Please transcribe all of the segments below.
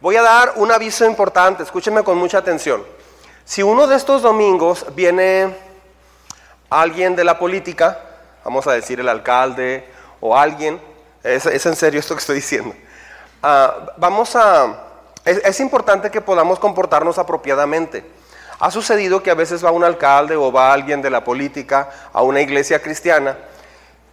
Voy a dar un aviso importante, escúchenme con mucha atención. Si uno de estos domingos viene alguien de la política, vamos a decir el alcalde o alguien, es, en serio esto que estoy diciendo, ah, vamos a, es importante que podamos comportarnos apropiadamente. Ha sucedido que a veces va un alcalde o va alguien de la política a una iglesia cristiana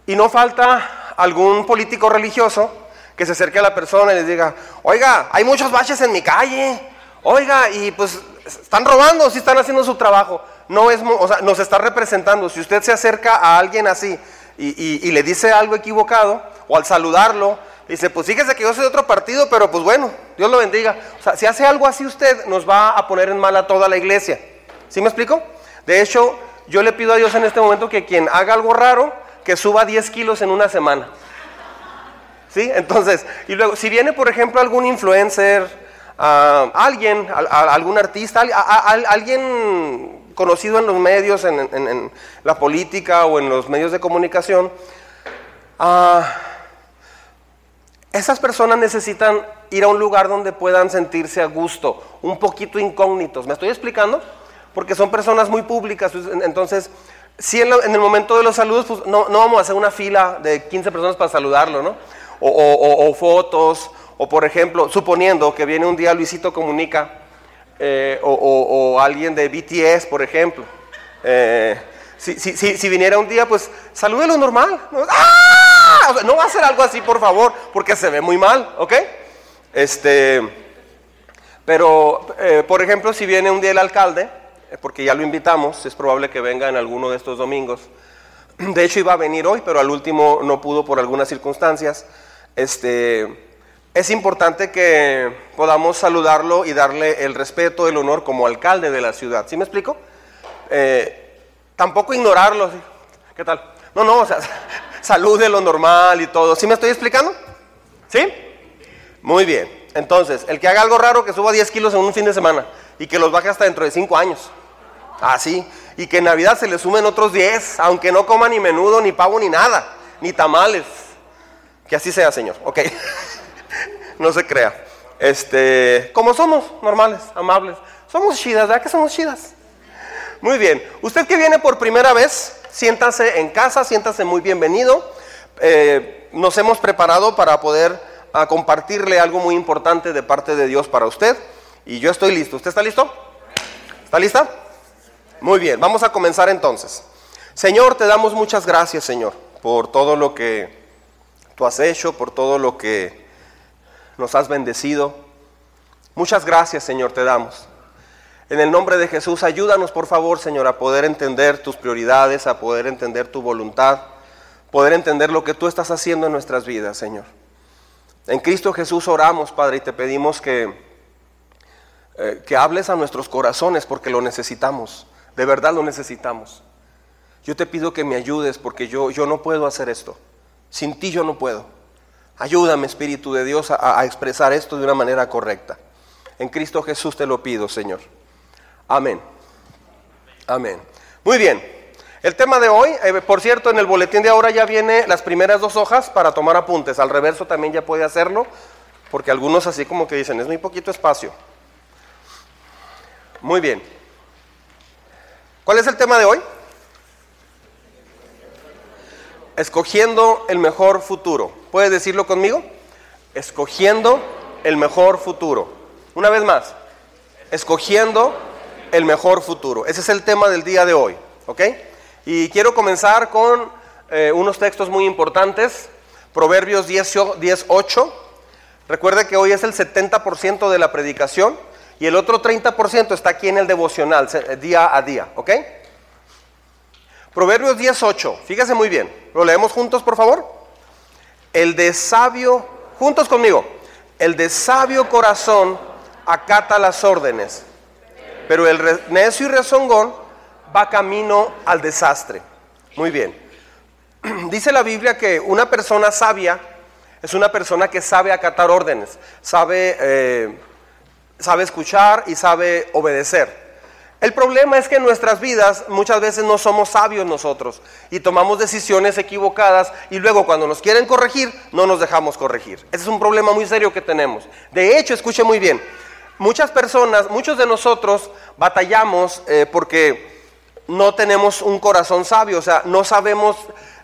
y no falta algún político religioso que se acerque a la persona y les diga, oiga, hay muchos baches en mi calle, oiga, y pues están robando si están haciendo su trabajo. No es, o sea, nos está representando. Si usted se acerca a alguien así y, y le dice algo equivocado, o al saludarlo, dice, pues fíjese que yo soy de otro partido, pero pues bueno, Dios lo bendiga. O sea, si hace algo así usted, nos va a poner en mal a toda la iglesia. ¿Sí me explico? De hecho, yo le pido a Dios en este momento que quien haga algo raro, que suba 10 kilos en una semana. Entonces, y luego, si viene, por ejemplo, algún influencer, ah, alguien, algún artista, alguien conocido en los medios, en, la política o en los medios de comunicación, ah, esas personas necesitan ir a un lugar donde puedan sentirse a gusto, un poquito incógnitos. ¿Me estoy explicando? Porque son personas muy públicas, entonces si en, el momento de los saludos, pues no, vamos a hacer una fila de 15 personas para saludarlo, ¿no? O, fotos, o por ejemplo, suponiendo que viene un día Luisito Comunica, eh, o, alguien de BTS, por ejemplo. Eh, si, viniera un día, pues salúdelo normal. ¿no? ¡Ah! va a ser algo así, por favor, porque se ve muy mal, ¿ok? Este, pero, eh, por ejemplo, si viene un día el alcalde, porque ya lo invitamos, es probable que venga en alguno de estos domingos. De hecho iba a venir hoy, pero al último no pudo por algunas circunstancias. Este, es importante que podamos saludarlo y darle el respeto, el honor como alcalde de la ciudad. ¿Sí me explico? Eh, tampoco ignorarlo. ¿Qué tal? No, no, o sea, salude lo normal y todo. ¿Sí me estoy explicando? ¿Sí? Muy bien. Entonces, el que haga algo raro, que suba 10 kilos en un fin de semana y que los baje hasta dentro de 5 años. Así. Ah, y que en Navidad se le sumen otros 10, aunque no coma ni menudo, ni pavo, ni nada, ni tamales. Que así sea, Señor. Ok. no se crea. Este, como somos, normales, amables. Somos chidas, ¿verdad que somos chidas? Muy bien. Usted que viene por primera vez, siéntase en casa, siéntase muy bienvenido. Eh, nos hemos preparado para poder a compartirle algo muy importante de parte de Dios para usted. Y yo estoy listo. ¿Usted está listo? ¿Está lista? Muy bien, vamos a comenzar entonces. Señor, te damos muchas gracias, Señor, por todo lo que tú has hecho, por todo lo que nos has bendecido. Muchas gracias, Señor, te damos. En el nombre de Jesús, ayúdanos, por favor, Señor, a poder entender tus prioridades, a poder entender tu voluntad, poder entender lo que tú estás haciendo en nuestras vidas, Señor. En Cristo Jesús oramos, Padre, y te pedimos que, eh, que hables a nuestros corazones porque lo necesitamos, de verdad lo necesitamos. Yo te pido que me ayudes porque yo, yo no puedo hacer esto. Sin ti yo no puedo. Ayúdame, Espíritu de Dios, a, expresar esto de una manera correcta. En Cristo Jesús te lo pido, Señor. Amén. Amén. Muy bien. El tema de hoy, eh, por cierto, en el boletín de ahora ya viene las primeras dos hojas para tomar apuntes. Al reverso también ya puede hacerlo, porque algunos así como que dicen, es muy poquito espacio. Muy bien. ¿Cuál es el tema de hoy? Escogiendo el mejor futuro. ¿Puedes decirlo conmigo? Escogiendo el mejor futuro. Una vez más, escogiendo el mejor futuro. Ese es el tema del día de hoy. ¿Ok? Y quiero comenzar con eh, unos textos muy importantes. Proverbios 18. Recuerde que hoy es el 70% de la predicación y el otro 30% está aquí en el devocional, día a día. ¿Ok? Proverbios 18. Fíjese muy bien. ¿Lo leemos juntos, por favor? El de sabio, juntos conmigo. El de sabio corazón acata las órdenes, pero el necio y rezongón va camino al desastre. Muy bien. Dice la Biblia que una persona sabia es una persona que sabe acatar órdenes, sabe, eh, sabe escuchar y sabe obedecer. El problema es que en nuestras vidas muchas veces no somos sabios nosotros y tomamos decisiones equivocadas y luego cuando nos quieren corregir no nos dejamos corregir. Ese es un problema muy serio que tenemos. De hecho, escuche muy bien, muchas personas, muchos de nosotros batallamos eh, porque no tenemos un corazón sabio, o sea, no sabemos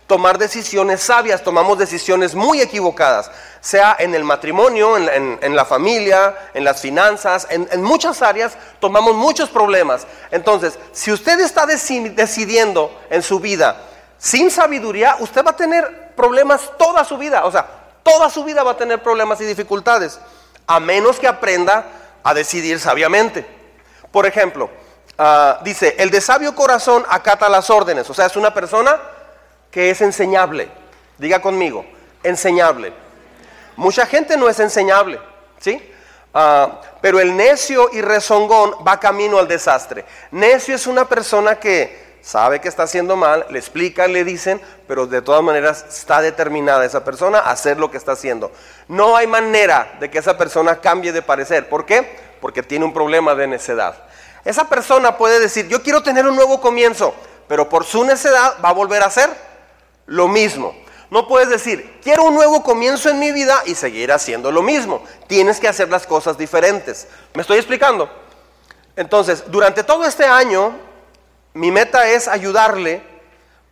tomar decisiones sabias, tomamos decisiones muy equivocadas, sea en el matrimonio, en, la familia, en las finanzas, en, muchas áreas tomamos muchos problemas. Entonces, si usted está decidiendo en su vida sin sabiduría, usted va a tener problemas toda su vida, o sea, toda su vida va a tener problemas y dificultades, a menos que aprenda a decidir sabiamente. Por ejemplo, ah, dice, el de sabio corazón acata las órdenes, o sea, es una persona que es enseñable. Diga conmigo, enseñable. Mucha gente no es enseñable, ¿sí? Ah, pero el necio y rezongón va camino al desastre. Necio es una persona que sabe que está haciendo mal, le explican, le dicen, pero de todas maneras está determinada esa persona a hacer lo que está haciendo. No hay manera de que esa persona cambie de parecer. ¿Por qué? Porque tiene un problema de necedad. Esa persona puede decir, yo quiero tener un nuevo comienzo, pero por su necedad va a volver a hacer lo mismo. No puedes decir, quiero un nuevo comienzo en mi vida y seguir haciendo lo mismo. Tienes que hacer las cosas diferentes. ¿Me estoy explicando? Entonces, durante todo este año, mi meta es ayudarle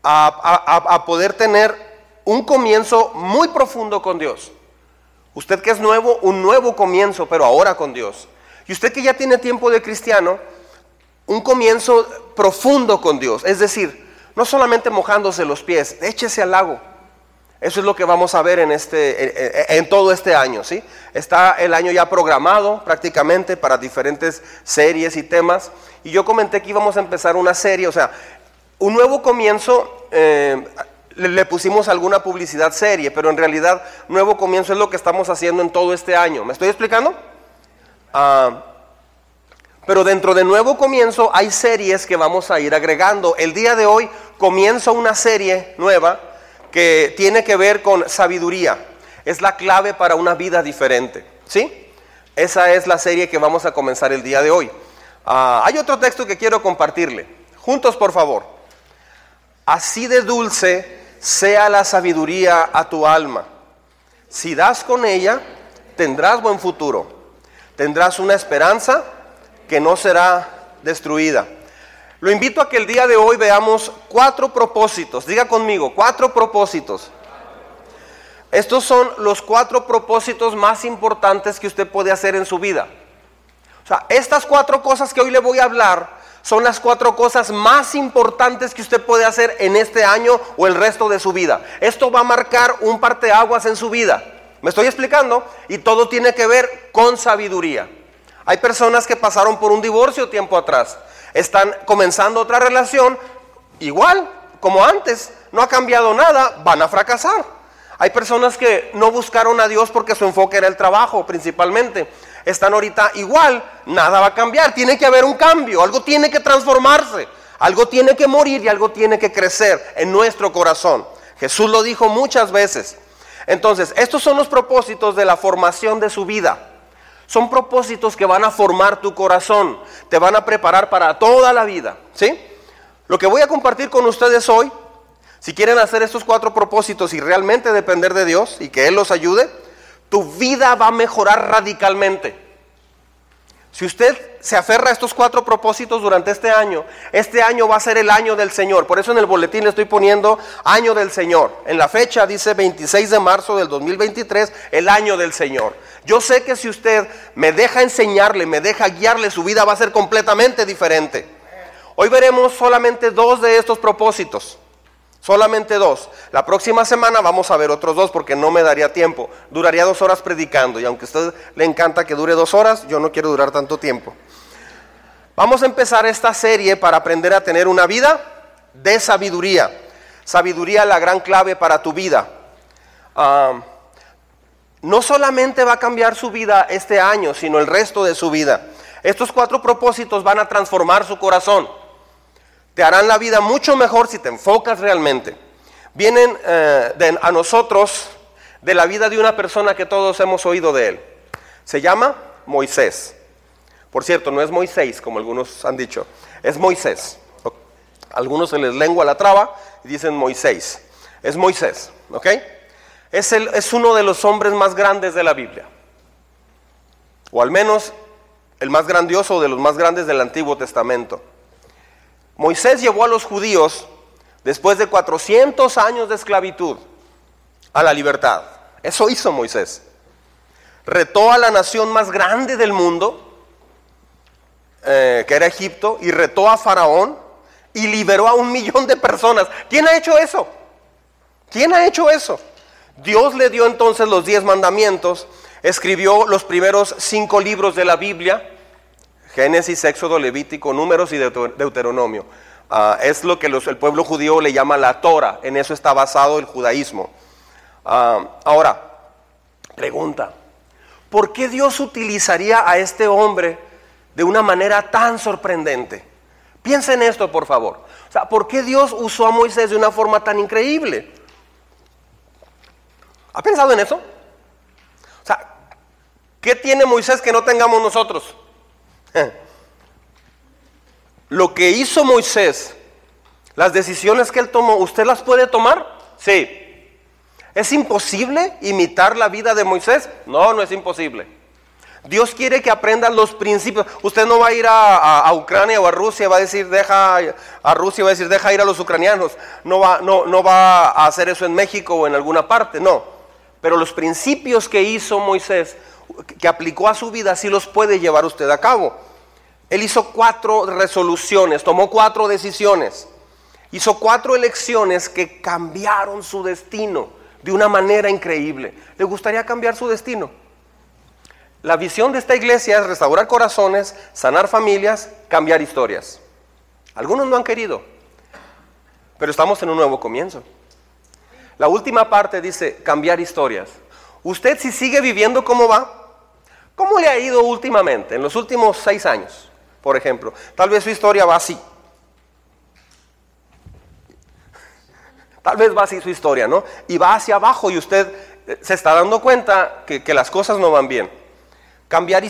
a, poder tener un comienzo muy profundo con Dios. Usted que es nuevo, un nuevo comienzo, pero ahora con Dios. Y usted que ya tiene tiempo de cristiano, un comienzo profundo con Dios. Es decir, no solamente mojándose los pies, échese al lago. Eso es lo que vamos a ver en, este, en, todo este año. ¿sí? Está el año ya programado prácticamente para diferentes series y temas. Y yo comenté que íbamos a empezar una serie, o sea, un nuevo comienzo, eh, le, pusimos alguna publicidad serie, pero en realidad nuevo comienzo es lo que estamos haciendo en todo este año. ¿Me estoy explicando? Ah, pero dentro de Nuevo Comienzo hay series que vamos a ir agregando. El día de hoy comienza una serie nueva que tiene que ver con sabiduría. Es la clave para una vida diferente. ¿Sí? Esa es la serie que vamos a comenzar el día de hoy. Ah, hay otro texto que quiero compartirle. Juntos, por favor. Así de dulce sea la sabiduría a tu alma. Si das con ella, tendrás buen futuro. Tendrás una esperanza que no será destruida. Lo invito a que el día de hoy veamos cuatro propósitos. Diga conmigo, cuatro propósitos. Estos son los cuatro propósitos más importantes que usted puede hacer en su vida. O sea, estas cuatro cosas que hoy le voy a hablar son las cuatro cosas más importantes que usted puede hacer en este año o el resto de su vida. Esto va a marcar un parteaguas en su vida. ¿Me estoy explicando? Y todo tiene que ver con sabiduría. Hay personas que pasaron por un divorcio tiempo atrás, están comenzando otra relación igual como antes, no ha cambiado nada, van a fracasar. Hay personas que no buscaron a Dios porque su enfoque era el trabajo principalmente. Están ahorita igual, nada va a cambiar, tiene que haber un cambio, algo tiene que transformarse, algo tiene que morir y algo tiene que crecer en nuestro corazón. Jesús lo dijo muchas veces. Entonces, estos son los propósitos de la formación de su vida. Son propósitos que van a formar tu corazón, te van a preparar para toda la vida, ¿sí? Lo que voy a compartir con ustedes hoy, si quieren hacer estos cuatro propósitos y realmente depender de Dios y que Él los ayude, tu vida va a mejorar radicalmente. Si usted se aferra a estos cuatro propósitos durante este año, este año va a ser el año del Señor. Por eso en el boletín le estoy poniendo año del Señor. En la fecha dice 26 de marzo del 2023, el año del Señor. Yo sé que si usted me deja enseñarle, me deja guiarle, su vida va a ser completamente diferente. Hoy veremos solamente dos de estos propósitos. Solamente dos. La próxima semana vamos a ver otros dos porque no me daría tiempo. Duraría dos horas predicando y aunque a usted le encanta que dure dos horas, yo no quiero durar tanto tiempo. Vamos a empezar esta serie para aprender a tener una vida de sabiduría. Sabiduría la gran clave para tu vida. Ah, no solamente va a cambiar su vida este año, sino el resto de su vida. Estos cuatro propósitos van a transformar su corazón te harán la vida mucho mejor si te enfocas realmente. Vienen eh, a nosotros de la vida de una persona que todos hemos oído de él. Se llama Moisés. Por cierto, no es Moisés, como algunos han dicho, es Moisés. Algunos se les lengua la traba y dicen Moisés. Es Moisés, ¿ok? Es, uno de los hombres más grandes de la Biblia. O al menos el más grandioso de los más grandes del Antiguo Testamento. Moisés llevó a los judíos, después de 400 años de esclavitud, a la libertad. Eso hizo Moisés. Retó a la nación más grande del mundo, eh, que era Egipto, y retó a Faraón y liberó a un millón de personas. ¿Quién ha hecho eso? ¿Quién ha hecho eso? Dios le dio entonces los diez mandamientos, escribió los primeros cinco libros de la Biblia, Génesis, Éxodo, Levítico, Números y Deuteronomio. Ah, es lo que el pueblo judío le llama la Torah, en eso está basado el judaísmo. Ah, ahora, pregunta, ¿por qué Dios utilizaría a este hombre de una manera tan sorprendente? Piensa en esto, por favor. O sea, ¿por qué Dios usó a Moisés de una forma tan increíble? ¿Ha pensado en eso? O sea, ¿qué tiene Moisés que no tengamos nosotros? Lo que hizo Moisés, las decisiones que él tomó, ¿usted las puede tomar? Sí. ¿Es imposible imitar la vida de Moisés? No, no es imposible. Dios quiere que aprendan los principios. Usted no va a ir a, Ucrania o a Rusia, va a decir, deja a Rusia, va a decir, deja ir a los ucranianos. No va, no, no va a hacer eso en México o en alguna parte, no. Pero los principios que hizo Moisés, que aplicó a su vida, sí los puede llevar usted a cabo. Él hizo cuatro resoluciones, tomó cuatro decisiones, hizo cuatro elecciones que cambiaron su destino de una manera increíble. ¿Le gustaría cambiar su destino? La visión de esta iglesia es restaurar corazones, sanar familias, cambiar historias. Algunos no han querido, pero estamos en un nuevo comienzo. La última parte dice cambiar historias. Usted si sigue viviendo como va, ¿cómo le ha ido últimamente, en los últimos seis años, por ejemplo? Tal vez su historia va así. Tal vez va así su historia, ¿no? Y va hacia abajo y usted eh, se está dando cuenta que, las cosas no van bien. Cambiar,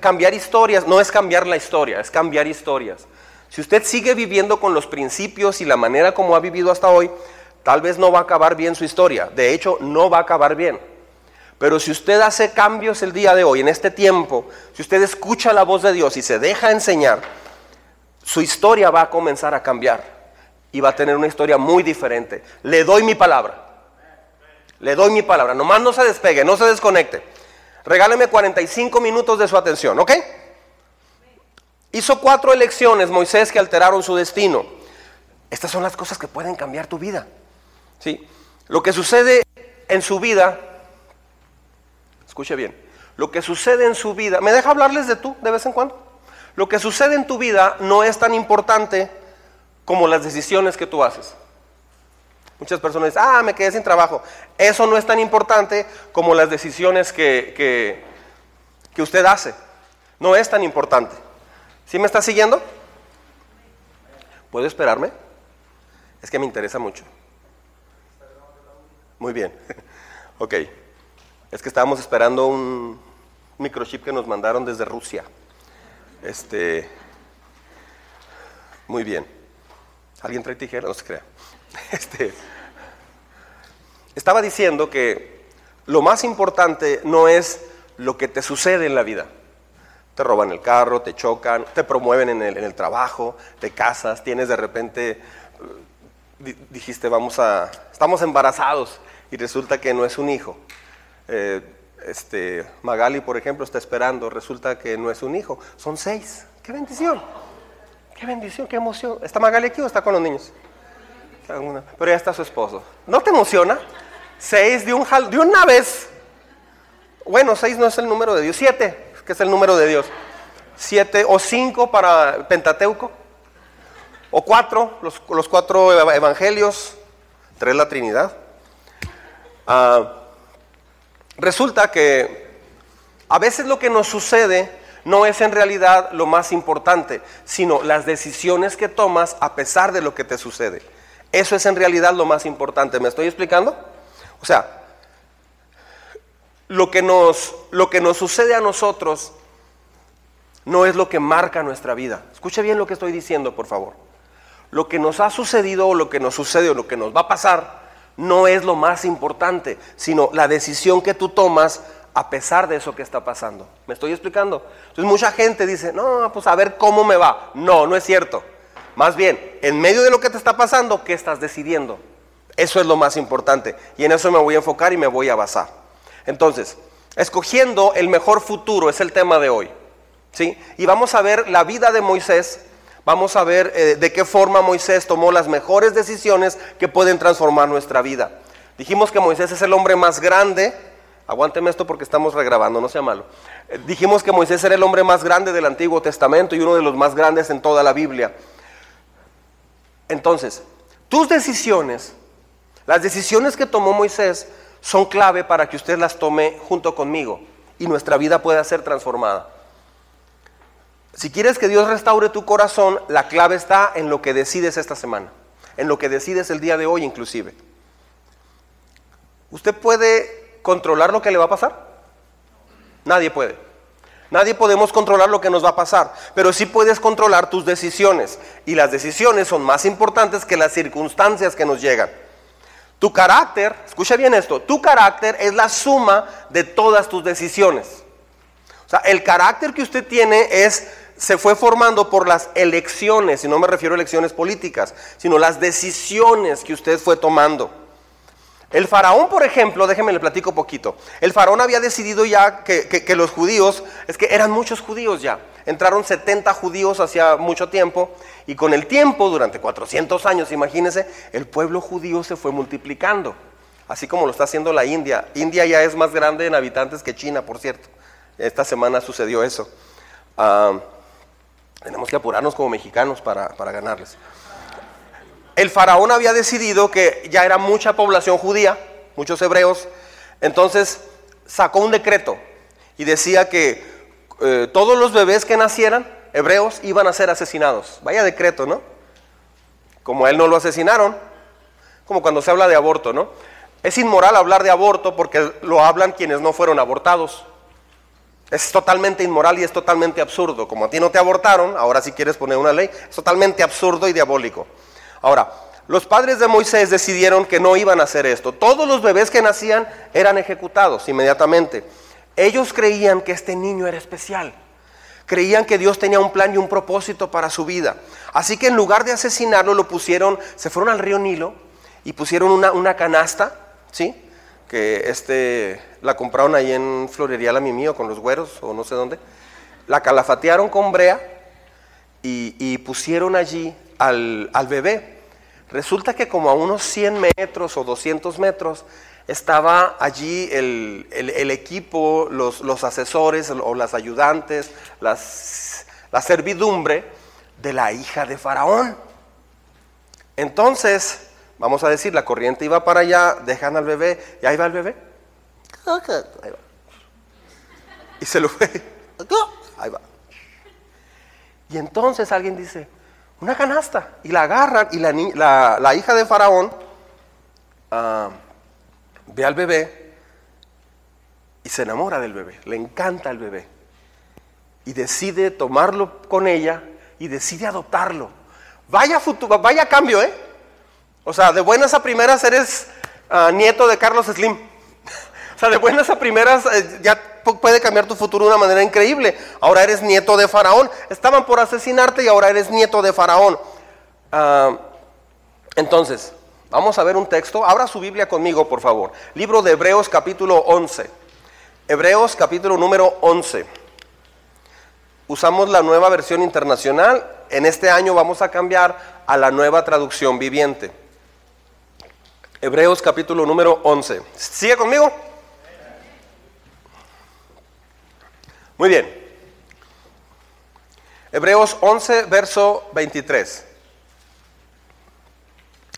cambiar historias no es cambiar la historia, es cambiar historias. Si usted sigue viviendo con los principios y la manera como ha vivido hasta hoy, tal vez no va a acabar bien su historia. De hecho, no va a acabar bien. Pero si usted hace cambios el día de hoy, en este tiempo, si usted escucha la voz de Dios y se deja enseñar, su historia va a comenzar a cambiar y va a tener una historia muy diferente. Le doy mi palabra. Le doy mi palabra. Nomás no se despegue, no se desconecte. Regáleme 45 minutos de su atención, ¿ok? Hizo cuatro elecciones Moisés que alteraron su destino. Estas son las cosas que pueden cambiar tu vida. ¿Sí? Lo que sucede en su vida, escuche bien, lo que sucede en su vida, ¿me deja hablarles de tú de vez en cuando? Lo que sucede en tu vida no es tan importante como las decisiones que tú haces. Muchas personas dicen, ah, me quedé sin trabajo. Eso no es tan importante como las decisiones que, que, usted hace. No es tan importante. ¿Sí me está siguiendo? ¿Puedo esperarme? Es que me interesa mucho. Muy bien. ok. Es que estábamos esperando un microchip que nos mandaron desde Rusia. Este. Muy bien. ¿Alguien trae tijera? No se crea. Este, estaba diciendo que lo más importante no es lo que te sucede en la vida. Te roban el carro, te chocan, te promueven en el, trabajo, te casas, tienes de repente, eh, dijiste, vamos a, estamos embarazados y resulta que no es un hijo. Eh, este, Magali, por ejemplo, está esperando, resulta que no es un hijo, son seis. ¡Qué bendición! Qué bendición, qué emoción. ¿Está Magali aquí o está con los niños? Pero ya está su esposo. ¿No te emociona? Seis de, un, de una vez. Bueno, seis no es el número de Dios. Siete, que es el número de Dios. Siete o cinco para Pentateuco. O cuatro, los, los cuatro evangelios. Tres la Trinidad. Ah, resulta que a veces lo que nos sucede no es en realidad lo más importante, sino las decisiones que tomas a pesar de lo que te sucede. Eso es en realidad lo más importante. ¿Me estoy explicando? O sea, lo que nos, lo que nos sucede a nosotros no es lo que marca nuestra vida. Escuche bien lo que estoy diciendo, por favor. Lo que nos ha sucedido o lo que nos sucede o lo que nos va a pasar no es lo más importante, sino la decisión que tú tomas a pesar de eso que está pasando. ¿Me estoy explicando? Entonces mucha gente dice, no, pues a ver cómo me va. No, no es cierto. Más bien, en medio de lo que te está pasando, ¿qué estás decidiendo? Eso es lo más importante. Y en eso me voy a enfocar y me voy a basar. Entonces, escogiendo el mejor futuro es el tema de hoy. ¿sí? Y vamos a ver la vida de Moisés. Vamos a ver eh, de qué forma Moisés tomó las mejores decisiones que pueden transformar nuestra vida. Dijimos que Moisés es el hombre más grande Aguánteme esto porque estamos regrabando, no sea malo. Eh, dijimos que Moisés era el hombre más grande del Antiguo Testamento y uno de los más grandes en toda la Biblia. Entonces, tus decisiones, las decisiones que tomó Moisés, son clave para que usted las tome junto conmigo y nuestra vida pueda ser transformada. Si quieres que Dios restaure tu corazón, la clave está en lo que decides esta semana, en lo que decides el día de hoy inclusive. Usted puede controlar lo que le va a pasar? Nadie puede. Nadie podemos controlar lo que nos va a pasar, pero sí puedes controlar tus decisiones. Y las decisiones son más importantes que las circunstancias que nos llegan. Tu carácter, escucha bien esto, tu carácter es la suma de todas tus decisiones. O sea, el carácter que usted tiene es se fue formando por las elecciones, y no me refiero a elecciones políticas, sino las decisiones que usted fue tomando. El faraón, por ejemplo, déjenme le platico poquito. El faraón había decidido ya que, los judíos, es que eran muchos judíos ya. Entraron 70 judíos hacía mucho tiempo y con el tiempo, durante 400 años, imagínense, el pueblo judío se fue multiplicando. Así como lo está haciendo la India. India ya es más grande en habitantes que China, por cierto. Esta semana sucedió eso. Ah, tenemos que apurarnos como mexicanos para, para ganarles el faraón había decidido que ya era mucha población judía, muchos hebreos, entonces sacó un decreto y decía que eh, todos los bebés que nacieran, hebreos, iban a ser asesinados. Vaya decreto, ¿no? Como a él no lo asesinaron, como cuando se habla de aborto, ¿no? Es inmoral hablar de aborto porque lo hablan quienes no fueron abortados. Es totalmente inmoral y es totalmente absurdo. Como a ti no te abortaron, ahora si quieres poner una ley, es totalmente absurdo y diabólico. Ahora, los padres de Moisés decidieron que no iban a hacer esto. Todos los bebés que nacían eran ejecutados inmediatamente. Ellos creían que este niño era especial. Creían que Dios tenía un plan y un propósito para su vida. Así que en lugar de asesinarlo, lo pusieron, se fueron al río Nilo y pusieron una, canasta, ¿sí? Que este, la compraron ahí en Florería La Mimío con los güeros o no sé dónde. La calafatearon con brea y, pusieron allí al, al bebé. Resulta que como a unos 100 metros o 200 metros estaba allí el, equipo, los, asesores o las ayudantes, la servidumbre de la hija de Faraón. Entonces, vamos a decir, la corriente iba para allá, dejan al bebé, y ahí va el bebé. Y se lo fue. Ahí va. Y entonces alguien dice, una canasta y la agarran y la, la, hija de Faraón ah, ve al bebé y se enamora del bebé, le encanta el bebé y decide tomarlo con ella y decide adoptarlo. Vaya futuro, vaya cambio, ¿eh? O sea, de buenas a primeras eres ah, nieto de Carlos Slim. Sea, de buenas a primeras eh, ya puede cambiar tu futuro de una manera increíble. Ahora eres nieto de Faraón. Estaban por asesinarte y ahora eres nieto de Faraón. Ah, entonces, vamos a ver un texto. Abra su Biblia conmigo, por favor. Libro de Hebreos capítulo 11. Hebreos capítulo número 11. Usamos la nueva versión internacional. En este año vamos a cambiar a la nueva traducción viviente. Hebreos capítulo número 11. ¿Sigue conmigo? Muy bien. Hebreos 11, verso 23.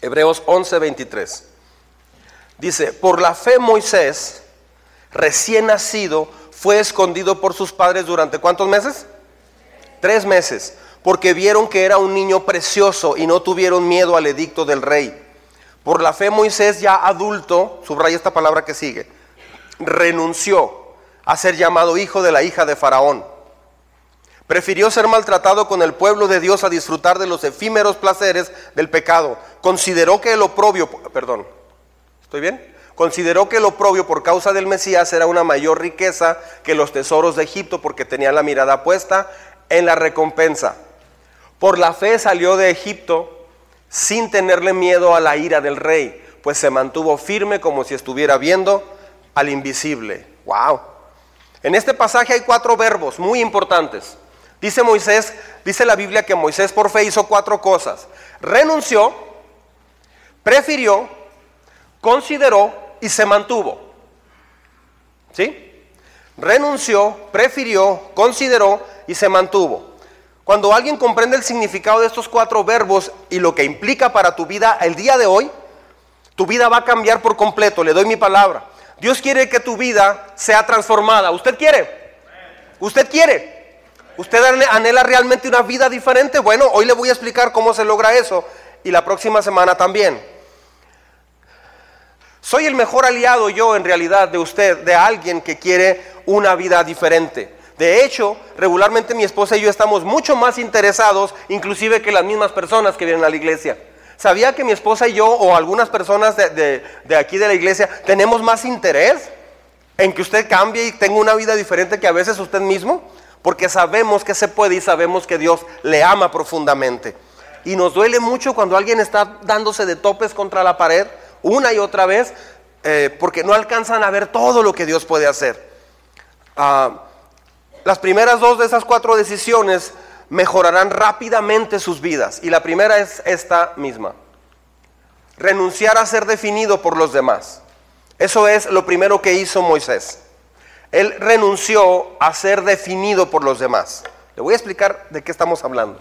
Hebreos 11, 23. Dice, por la fe Moisés, recién nacido, fue escondido por sus padres durante cuántos meses? Tres meses, porque vieron que era un niño precioso y no tuvieron miedo al edicto del rey. Por la fe Moisés ya adulto, subraya esta palabra que sigue, renunció a ser llamado hijo de la hija de Faraón, Prefirió ser maltratado con el pueblo de Dios a disfrutar de los efímeros placeres del pecado. Consideró que el oprobio, perdón, ¿estoy bien? Consideró que el oprobio por causa del Mesías era una mayor riqueza que los tesoros de Egipto porque tenía la mirada puesta en la recompensa. Por la fe salió de Egipto sin tenerle miedo a la ira del rey, pues se mantuvo firme como si estuviera viendo al invisible. Wow. En este pasaje hay cuatro verbos muy importantes. Dice Moisés, dice la Biblia que Moisés por fe hizo cuatro cosas. Renunció, prefirió, consideró y se mantuvo. ¿Sí? Renunció, prefirió, consideró y se mantuvo. Cuando alguien comprende el significado de estos cuatro verbos y lo que implica para tu vida el día de hoy, tu vida va a cambiar por completo, le doy mi palabra. Dios quiere que tu vida sea transformada. ¿Usted quiere? ¿Usted quiere? ¿Usted anhela realmente una vida diferente? Bueno, hoy le voy a explicar cómo se logra eso y la próxima semana también. Soy el mejor aliado yo en realidad de usted, de alguien que quiere una vida diferente. De hecho, regularmente mi esposa y yo estamos mucho más interesados, inclusive que las mismas personas que vienen a la iglesia. ¿Sabía que mi esposa y yo o algunas personas de, aquí de la iglesia tenemos más interés en que usted cambie y tenga una vida diferente que a veces usted mismo? porque sabemos que se puede y sabemos que Dios le ama profundamente. Y nos duele mucho cuando alguien está dándose de topes contra la pared una y otra vez, eh, porque no alcanzan a ver todo lo que Dios puede hacer. Ah, las primeras dos de esas cuatro decisiones mejorarán rápidamente sus vidas. Y la primera es esta misma. Renunciar a ser definido por los demás. Eso es lo primero que hizo Moisés. Él renunció a ser definido por los demás. Le voy a explicar de qué estamos hablando.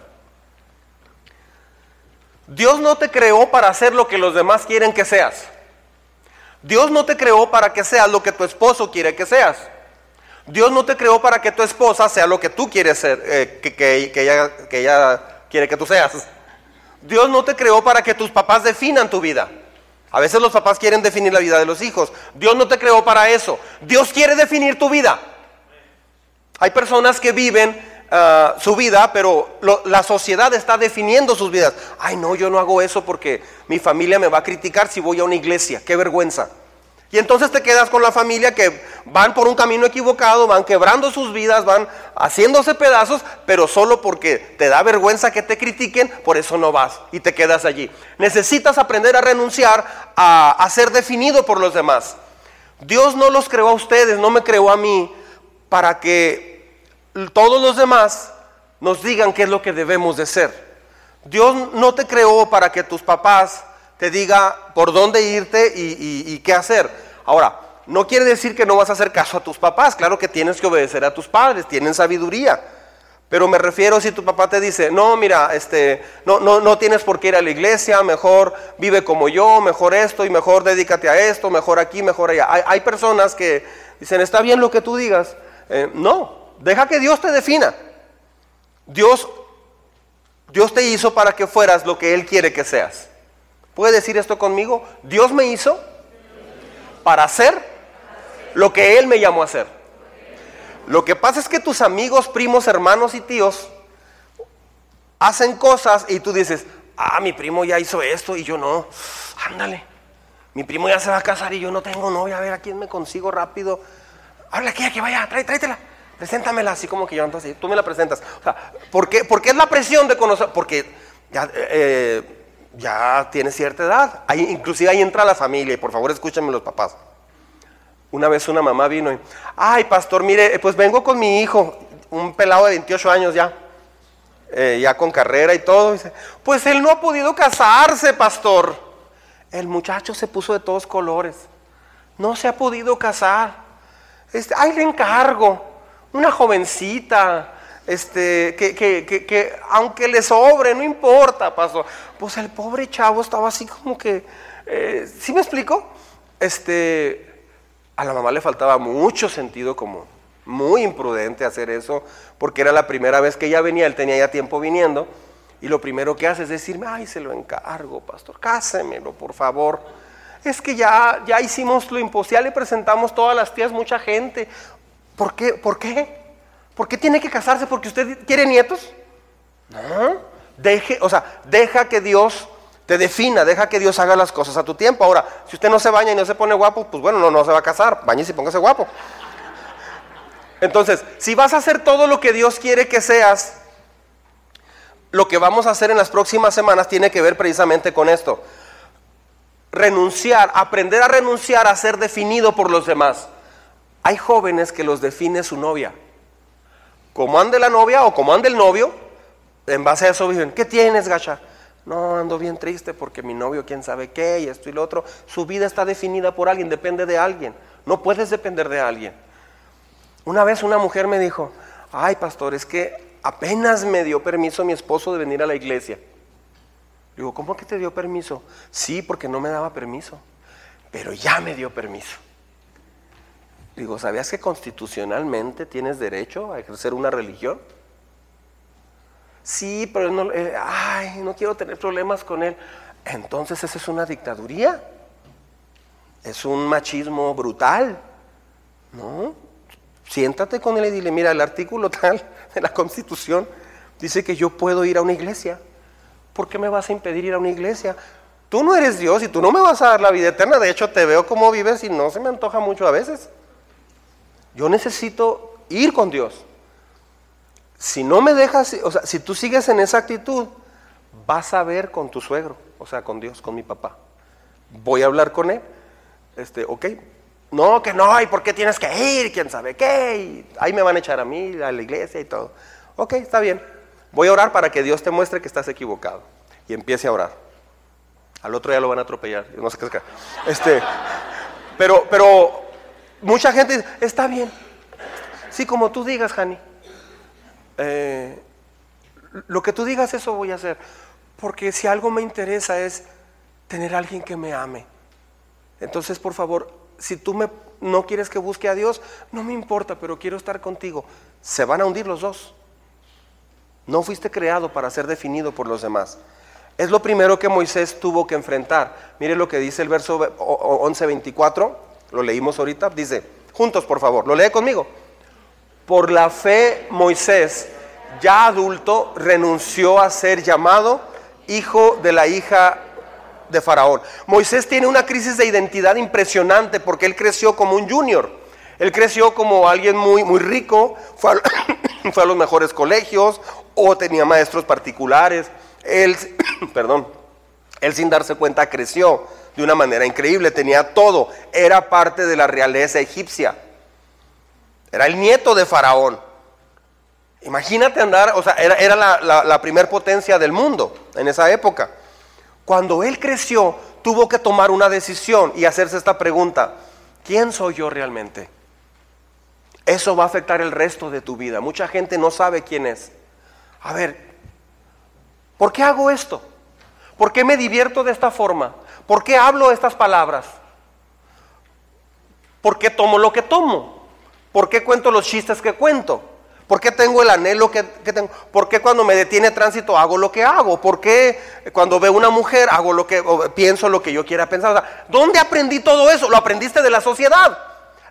Dios no te creó para hacer lo que los demás quieren que seas. Dios no te creó para que seas lo que tu esposo quiere que seas. Dios no te creó para que tu esposa sea lo que tú quieres ser, eh, que, ella quiere que tú seas. Dios no te creó para que tus papás definan tu vida. A veces los papás quieren definir la vida de los hijos. Dios no te creó para eso. Dios quiere definir tu vida. Hay personas que viven ah, su vida, pero la sociedad está definiendo sus vidas. Ay, no, yo no hago eso porque mi familia me va a criticar si voy a una iglesia. Qué vergüenza. Y entonces te quedas con la familia que van por un camino equivocado, van quebrando sus vidas, van haciéndose pedazos, pero solo porque te da vergüenza que te critiquen, por eso no vas y te quedas allí. Necesitas aprender a renunciar a, ser definido por los demás. Dios no los creó a ustedes, no me creó a mí para que todos los demás nos digan qué es lo que debemos de ser. Dios no te creó para que tus papás te diga por dónde irte y, qué hacer. Ahora, no quiere decir que no vas a hacer caso a tus papás, claro que tienes que obedecer a tus padres, tienen sabiduría. Pero me refiero si tu papá te dice, no, mira, este, no, no, no tienes por qué ir a la iglesia, mejor vive como yo, mejor esto y mejor dedícate a esto, mejor aquí, mejor allá. Hay, personas que dicen, está bien lo que tú digas. Eh, no, deja que Dios te defina. Dios, Dios te hizo para que fueras lo que Él quiere que seas. ¿Puede decir esto conmigo? Dios me hizo para hacer lo que Él me llamó a hacer. Lo que pasa es que tus amigos, primos, hermanos y tíos hacen cosas y tú dices, ah, mi primo ya hizo esto y yo no. Ándale, mi primo ya se va a casar y yo no tengo novia, a ver a quién me consigo rápido. Habla aquí, aquí vaya, trae, tráetela. Preséntamela así como que yo entonces, tú me la presentas. O sea, ¿por qué, es la presión de conocer? Porque ya, eh, ya tiene cierta edad. Ahí, inclusive ahí entra la familia y por favor escúchenme los papás. Una vez una mamá vino y, ay pastor, mire, pues vengo con mi hijo, un pelado de 28 años ya, eh, ya con carrera y todo. Dice, pues él no ha podido casarse, pastor. El muchacho se puso de todos colores. No se ha podido casar. Este, ay, le encargo. Una jovencita, este, que, que, que, que, aunque le sobre, no importa, pastor. Pues el pobre chavo estaba así como que, eh, ¿sí me explico? Este, a la mamá le faltaba mucho sentido como muy imprudente hacer eso, porque era la primera vez que ella venía, él tenía ya tiempo viniendo, y lo primero que hace es decirme, ay, se lo encargo, pastor, cásemelo, por favor. Es que ya, ya hicimos lo imposible, le presentamos todas las tías, mucha gente. ¿Por qué? ¿Por qué? ¿Por qué tiene que casarse? ¿Porque usted quiere nietos? No. Deje, o sea, deja que Dios te defina, deja que Dios haga las cosas a tu tiempo. Ahora, si usted no se baña y no se pone guapo, pues bueno, no, no se va a casar. Bañese y póngase guapo. Entonces, si vas a hacer todo lo que Dios quiere que seas, lo que vamos a hacer en las próximas semanas tiene que ver precisamente con esto. Renunciar, aprender a renunciar a ser definido por los demás. Hay jóvenes que los define su novia. Como ande la novia o como ande el novio, en base a eso dicen, ¿qué tienes, gacha? No, ando bien triste porque mi novio quién sabe qué y esto y lo otro. Su vida está definida por alguien, depende de alguien. No puedes depender de alguien. Una vez una mujer me dijo, ay pastor, es que apenas me dio permiso mi esposo de venir a la iglesia. Digo, ¿cómo que te dio permiso? Sí, porque no me daba permiso, pero ya me dio permiso. Digo, ¿sabías que constitucionalmente tienes derecho a ejercer una religión? Sí, pero no, eh, ay, no quiero tener problemas con él. Entonces esa es una dictaduría. Es un machismo brutal. ¿No? Siéntate con él y dile, mira, el artículo tal de la Constitución dice que yo puedo ir a una iglesia. ¿Por qué me vas a impedir ir a una iglesia? Tú no eres Dios y tú no me vas a dar la vida eterna. De hecho, te veo cómo vives y no se me antoja mucho a veces. Yo necesito ir con Dios. Si no me dejas, o sea, si tú sigues en esa actitud, vas a ver con tu suegro, o sea, con Dios, con mi papá. Voy a hablar con él. Este, ok. No, que no, ¿y por qué tienes que ir? ¿Quién sabe qué? ahí me van a echar a mí, a la iglesia y todo. Ok, está bien. Voy a orar para que Dios te muestre que estás equivocado. Y empiece a orar. Al otro día lo van a atropellar. No sé qué es. Este, pero, pero mucha gente dice, está bien. Sí, como tú digas, Jani. Eh, lo que tú digas, eso voy a hacer. Porque si algo me interesa es tener a alguien que me ame. Entonces, por favor, si tú me, no quieres que busque a Dios, no me importa, pero quiero estar contigo. Se van a hundir los dos. No fuiste creado para ser definido por los demás. Es lo primero que Moisés tuvo que enfrentar. Mire lo que dice el verso 11:24, lo leímos ahorita, dice, juntos por favor, lo lee conmigo. Por la fe Moisés, ya adulto, renunció a ser llamado hijo de la hija de Faraón. Moisés tiene una crisis de identidad impresionante porque él creció como un junior. Él creció como alguien muy, muy rico, fue a, fue a los mejores colegios o tenía maestros particulares. Él, perdón, él sin darse cuenta creció de una manera increíble, tenía todo, era parte de la realeza egipcia. Era el nieto de Faraón. Imagínate andar, o sea, era, la, la primer potencia del mundo en esa época. Cuando él creció, tuvo que tomar una decisión y hacerse esta pregunta, ¿quién soy yo realmente? Eso va a afectar el resto de tu vida. Mucha gente no sabe quién es. A ver, ¿por qué hago esto? ¿Por qué me divierto de esta forma? ¿Por qué hablo estas palabras? ¿Por qué tomo lo que tomo? ¿Por qué cuento los chistes que cuento? ¿Por qué tengo el anhelo que, tengo? ¿Por qué cuando me detiene tránsito hago lo que hago? ¿Por qué cuando veo una mujer hago lo que pienso lo que yo quiera pensar? ¿Dónde aprendí todo eso? Lo aprendiste de la sociedad.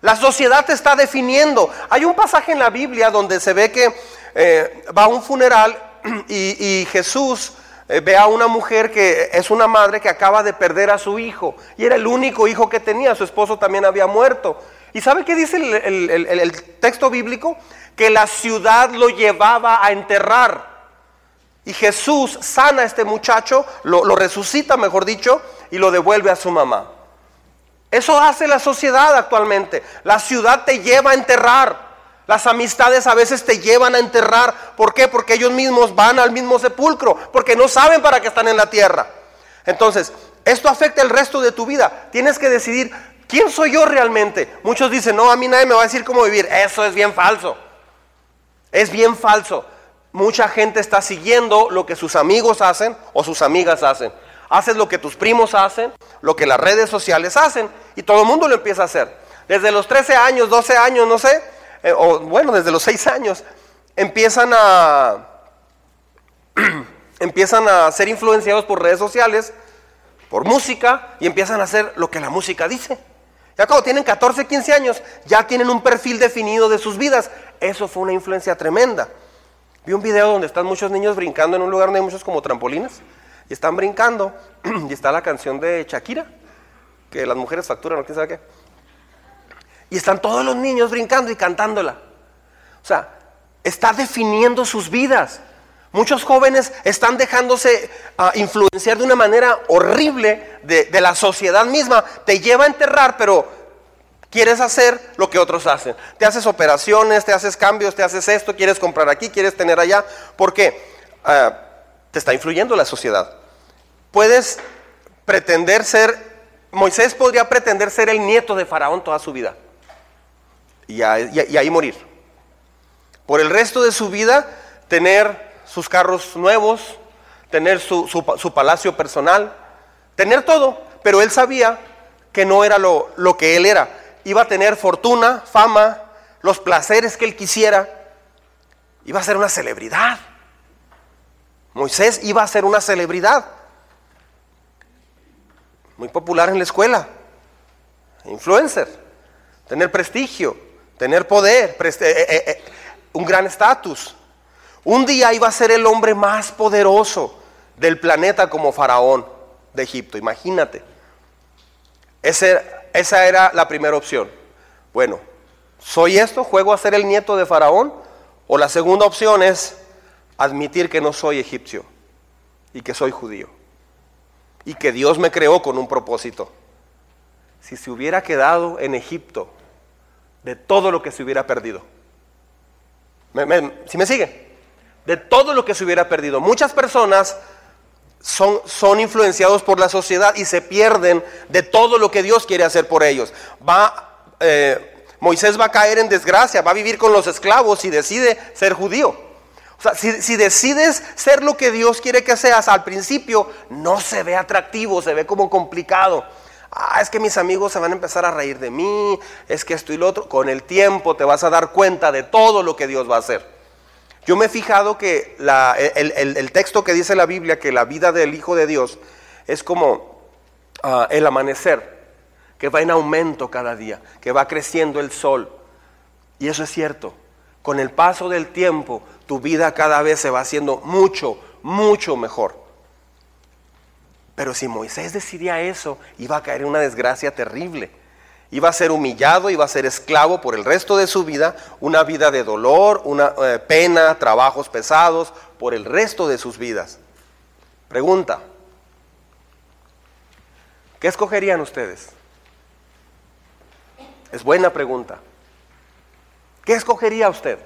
La sociedad te está definiendo. Hay un pasaje en la Biblia donde se ve que eh, va a un funeral y, Jesús ve a una mujer que es una madre que acaba de perder a su hijo y era el único hijo que tenía. Su esposo también había muerto. ¿Y sabe qué dice el, texto bíblico? Que la ciudad lo llevaba a enterrar. Y Jesús sana a este muchacho, lo, lo, resucita, mejor dicho, y lo devuelve a su mamá. Eso hace la sociedad actualmente. La ciudad te lleva a enterrar. Las amistades a veces te llevan a enterrar. ¿Por qué? Porque ellos mismos van al mismo sepulcro, porque no saben para qué están en la tierra. Entonces, esto afecta el resto de tu vida. Tienes que decidir ¿Quién soy yo realmente? Muchos dicen, no, a mí nadie me va a decir cómo vivir. Eso es bien falso. Es bien falso. Mucha gente está siguiendo lo que sus amigos hacen o sus amigas hacen. Haces lo que tus primos hacen, lo que las redes sociales hacen y todo el mundo lo empieza a hacer. Desde los 13 años, 12 años, no sé, eh, o bueno, desde los 6 años, empiezan a, empiezan a ser influenciados por redes sociales, por música y empiezan a hacer lo que la música dice. Ya cuando tienen 14, 15 años, ya tienen un perfil definido de sus vidas. Eso fue una influencia tremenda. Vi un video donde están muchos niños brincando en un lugar donde hay muchos como trampolines. Y están brincando. Y está la canción de Shakira, que las mujeres facturan, no quién sabe qué. Y están todos los niños brincando y cantándola. O sea, está definiendo sus vidas. Muchos jóvenes están dejándose ah, influenciar de una manera horrible de, la sociedad misma. Te lleva a enterrar, pero quieres hacer lo que otros hacen. Te haces operaciones, te haces cambios, te haces esto, quieres comprar aquí, quieres tener allá. porque ah, te está influyendo la sociedad. Puedes pretender ser, Moisés podría pretender ser el nieto de Faraón toda su vida. Y ahí morir. Por el resto de su vida, tener sus carros nuevos, tener su, palacio personal, tener todo, pero él sabía que no era lo, lo que él era. Iba a tener fortuna, fama, los placeres que él quisiera. Iba a ser una celebridad. Moisés iba a ser una celebridad. Muy popular en la escuela. Influencer. Tener prestigio. Tener poder. Eh, eh, eh, un gran estatus. Un día iba a ser el hombre más poderoso del planeta como faraón de Egipto, imagínate. esa era la primera opción. Bueno, ¿soy esto? ¿Juego a ser el nieto de faraón? O la segunda opción es admitir que no soy egipcio y que soy judío. Y que Dios me creó con un propósito. Si se hubiera quedado en Egipto, de todo lo que se hubiera perdido. si me sigue? de todo lo que se hubiera perdido. Muchas personas son, son, influenciados por la sociedad y se pierden de todo lo que Dios quiere hacer por ellos. Va, eh, Moisés va a caer en desgracia, va a vivir con los esclavos y decide ser judío. O sea, si decides ser lo que Dios quiere que seas, al principio no se ve atractivo, se ve como complicado. Ah, es que mis amigos se van a empezar a reír de mí, es que esto y lo otro. Con el tiempo te vas a dar cuenta de todo lo que Dios va a hacer. Yo me he fijado que el, texto que dice la Biblia, que la vida del Hijo de Dios es como ah, el amanecer, que va en aumento cada día, que va creciendo el sol. Y eso es cierto. Con el paso del tiempo, tu vida cada vez se va haciendo mucho, mucho mejor. Pero si Moisés decidía eso, iba a caer en una desgracia terrible iba a ser humillado, iba a ser esclavo por el resto de su vida, una vida de dolor, una eh, pena, trabajos pesados, por el resto de sus vidas. Pregunta, ¿qué escogerían ustedes? Es buena pregunta. ¿Qué escogería usted?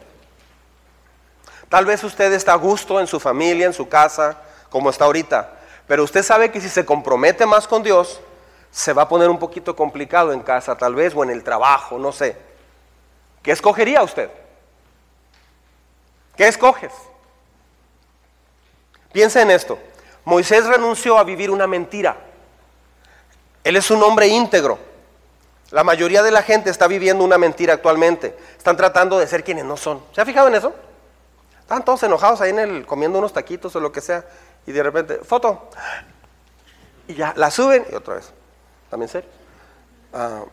Tal vez usted está a gusto en su familia, en su casa, como está ahorita, pero usted sabe que si se compromete más con Dios, se va a poner un poquito complicado en casa tal vez o en el trabajo, no sé. ¿Qué escogería usted? ¿Qué escoges? Piensa en esto. Moisés renunció a vivir una mentira. Él es un hombre íntegro. La mayoría de la gente está viviendo una mentira actualmente. Están tratando de ser quienes no son. ¿Se ha fijado en eso? Están todos enojados ahí en el comiendo unos taquitos o lo que sea y de repente, foto. Y ya la suben y otra vez también serio. Ah,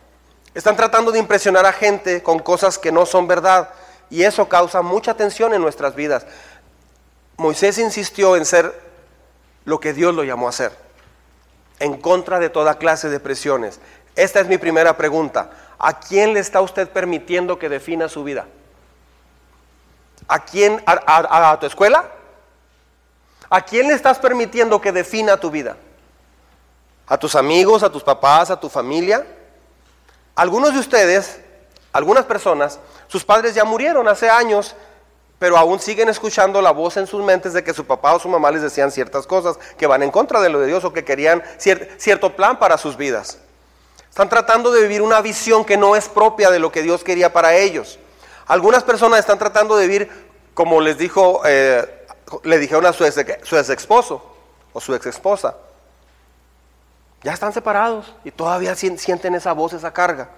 están tratando de impresionar a gente con cosas que no son verdad y eso causa mucha tensión en nuestras vidas. Moisés insistió en ser lo que Dios lo llamó a ser, en contra de toda clase de presiones. Esta es mi primera pregunta. ¿A quién le está usted permitiendo que defina su vida? ¿A quién? a tu escuela? ¿A quién le estás permitiendo que defina tu vida? a tus amigos, a tus papás, a tu familia. Algunos de ustedes, algunas personas, sus padres ya murieron hace años, pero aún siguen escuchando la voz en sus mentes de que su papá o su mamá les decían ciertas cosas que van en contra de lo de Dios o que querían cierto plan para sus vidas. Están tratando de vivir una visión que no es propia de lo que Dios quería para ellos. Algunas personas están tratando de vivir como les dijo, eh, le dijeron a su ex, su ex esposo o su ex esposa. Ya están separados y todavía sienten esa voz, esa carga.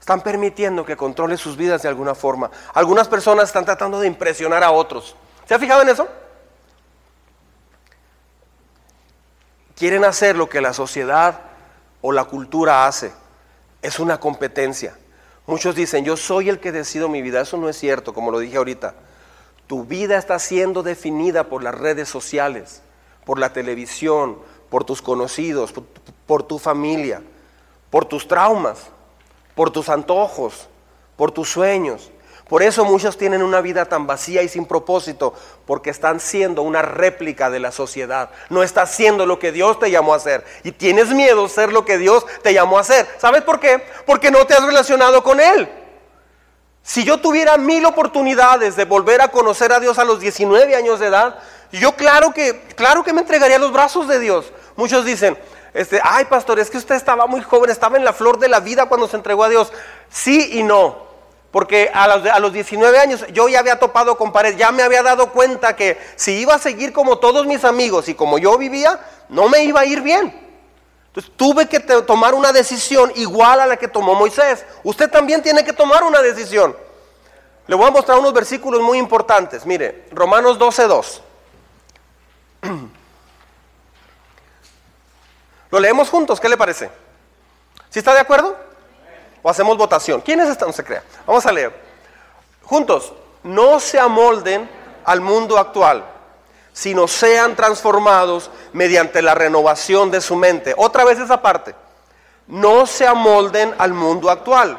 Están permitiendo que controle sus vidas de alguna forma. Algunas personas están tratando de impresionar a otros. ¿Se ha fijado en eso? Quieren hacer lo que la sociedad o la cultura hace. es una competencia. Muchos dicen, yo soy el que decido mi vida. Eso no es cierto, como lo dije ahorita. Tu vida está siendo definida por las redes sociales, por la televisión, por tus conocidos, por, tu familia, por tus traumas, por tus antojos, por tus sueños. Por eso muchos tienen una vida tan vacía y sin propósito, porque están siendo una réplica de la sociedad. No estás siendo lo que Dios te llamó a hacer. Y tienes miedo de ser lo que Dios te llamó a hacer. ¿Sabes por qué? Porque no te has relacionado con Él. Si yo tuviera mil oportunidades de volver a conocer a Dios a los 19 años de edad, yo claro que, claro que me entregaría a los brazos de Dios. Muchos dicen, este, ay pastor, es que usted estaba muy joven, estaba en la flor de la vida cuando se entregó a Dios. Sí y no. Porque a los, a los 19 años yo ya había topado con pared, ya me había dado cuenta que si iba a seguir como todos mis amigos y como yo vivía, no me iba a ir bien. Entonces tuve que tomar una decisión igual a la que tomó Moisés. Usted también tiene que tomar una decisión. Le voy a mostrar unos versículos muy importantes. Mire, Romanos 12.2. Lo leemos juntos, ¿qué le parece? ¿Sí está de acuerdo? o hacemos votación. ¿Quiénes están? No se crea. Vamos a leer. Juntos, no se amolden al mundo actual, sino sean transformados mediante la renovación de su mente. Otra vez esa parte. No se amolden al mundo actual,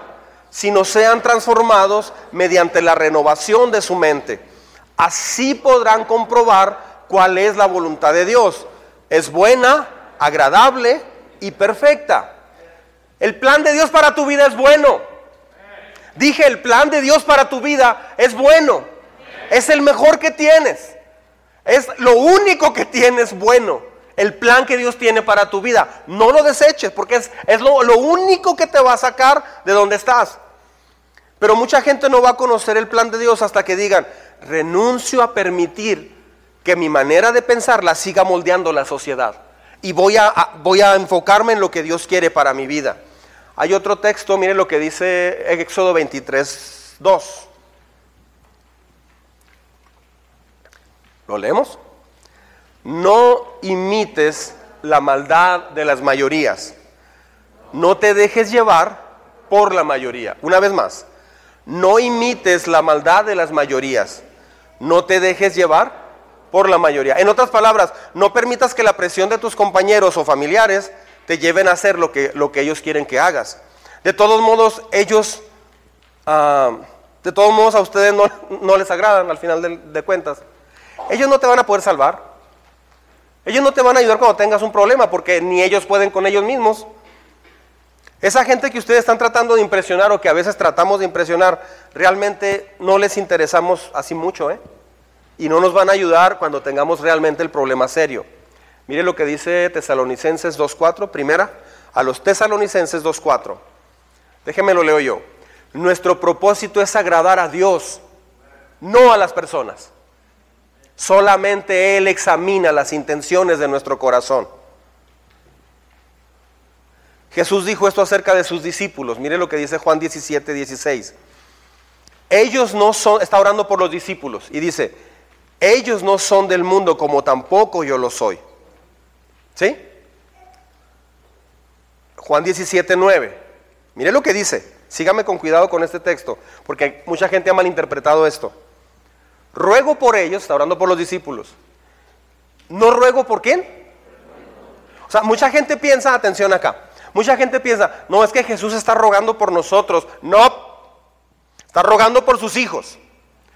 sino sean transformados mediante la renovación de su mente. Así podrán comprobar cuál es la voluntad de Dios. Es buena, agradable y perfecta. El plan de Dios para tu vida es bueno. Dije, el plan de Dios para tu vida es bueno. Es el mejor que tienes. Es lo único que tienes bueno. El plan que Dios tiene para tu vida. No lo deseches porque es, es lo, lo único que te va a sacar de donde estás. Pero mucha gente no va a conocer el plan de Dios hasta que digan, renuncio a permitir que mi manera de pensar la siga moldeando la sociedad. Y voy a, voy a enfocarme en lo que Dios quiere para mi vida. Hay otro texto, miren lo que dice Éxodo 23, 2. ¿Lo leemos? No imites la maldad de las mayorías. No te dejes llevar por la mayoría. Una vez más, no imites la maldad de las mayorías. No te dejes llevar por la mayoría. En otras palabras, no permitas que la presión de tus compañeros o familiares te lleven a hacer lo que, lo que ellos quieren que hagas. De todos modos, ellos, ah, de todos modos a ustedes no, les agradan al final de cuentas. Ellos no te van a poder salvar. Ellos no te van a ayudar cuando tengas un problema porque ni ellos pueden con ellos mismos. Esa gente que ustedes están tratando de impresionar o que a veces tratamos de impresionar, realmente no les interesamos así mucho, ¿eh? Y no nos van a ayudar cuando tengamos realmente el problema serio. Mire lo que dice Tesalonicenses 2.4, primera, a los Tesalonicenses 2.4. Déjeme lo leo yo. Nuestro propósito es agradar a Dios, no a las personas. Solamente Él examina las intenciones de nuestro corazón. Jesús dijo esto acerca de sus discípulos. Mire lo que dice Juan 17, 16. Ellos no son, está orando por los discípulos y dice, ellos no son del mundo como tampoco yo lo soy. ¿Sí? Juan 17, 9. Mire lo que dice. Sígame con cuidado con este texto, porque mucha gente ha malinterpretado esto. Ruego por ellos, está orando por los discípulos. No ruego por quién. O sea, mucha gente piensa, atención acá, mucha gente piensa, no es que Jesús está rogando por nosotros. No, está rogando por sus hijos,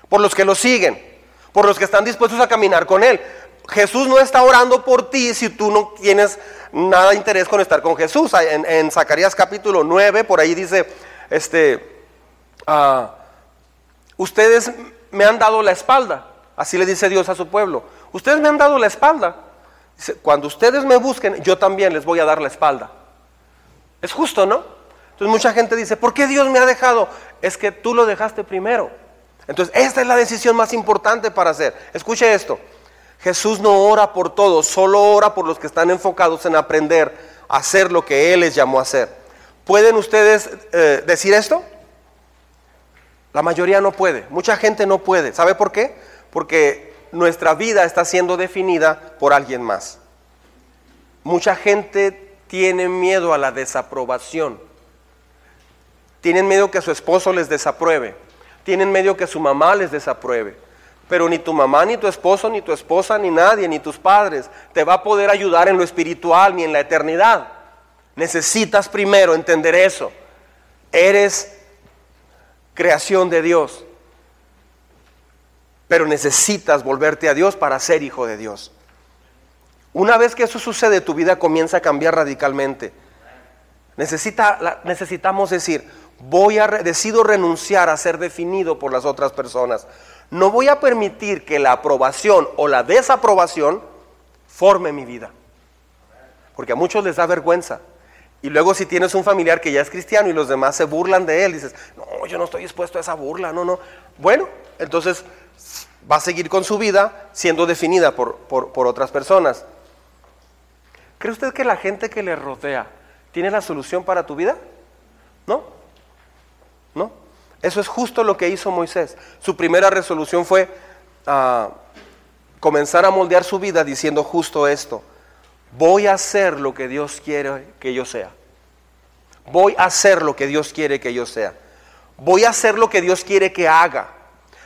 por los que lo siguen, por los que están dispuestos a caminar con Él. Jesús no está orando por ti si tú no tienes nada de interés con estar con Jesús. En, Zacarías capítulo 9, por ahí dice, este, ah, ustedes me han dado la espalda. Así le dice Dios a su pueblo. Ustedes me han dado la espalda. cuando ustedes me busquen, yo también les voy a dar la espalda. Es justo, ¿no? Entonces mucha gente dice, ¿por qué Dios me ha dejado? Es que tú lo dejaste primero. Entonces, esta es la decisión más importante para hacer. Escuche esto. Jesús no ora por todos, solo ora por los que están enfocados en aprender a hacer lo que Él les llamó a hacer. ¿Pueden ustedes eh, decir esto? La mayoría no puede, mucha gente no puede. ¿Sabe por qué? Porque nuestra vida está siendo definida por alguien más. Mucha gente tiene miedo a la desaprobación. tienen miedo que su esposo les desapruebe, tienen miedo que su mamá les desapruebe. Pero ni tu mamá, ni tu esposo, ni tu esposa, ni nadie, ni tus padres te va a poder ayudar en lo espiritual ni en la eternidad. Necesitas primero entender eso. Eres creación de Dios. Pero necesitas volverte a Dios para ser hijo de Dios. Una vez que eso sucede, tu vida comienza a cambiar radicalmente. Necesita, necesitamos decir, voy a, decido renunciar a ser definido por las otras personas. No voy a permitir que la aprobación o la desaprobación forme mi vida. Porque a muchos les da vergüenza. Y luego si tienes un familiar que ya es cristiano y los demás se burlan de él, dices, no, yo no estoy dispuesto a esa burla, no, no. Bueno, entonces va a seguir con su vida siendo definida por, por otras personas. ¿Cree usted que la gente que le rodea tiene la solución para tu vida? ¿No? ¿No? Eso es justo lo que hizo Moisés. Su primera resolución fue ah, comenzar a moldear su vida diciendo justo esto. Voy a hacer lo que Dios quiere que yo sea. Voy a hacer lo que Dios quiere que yo sea. Voy a hacer lo que Dios quiere que haga.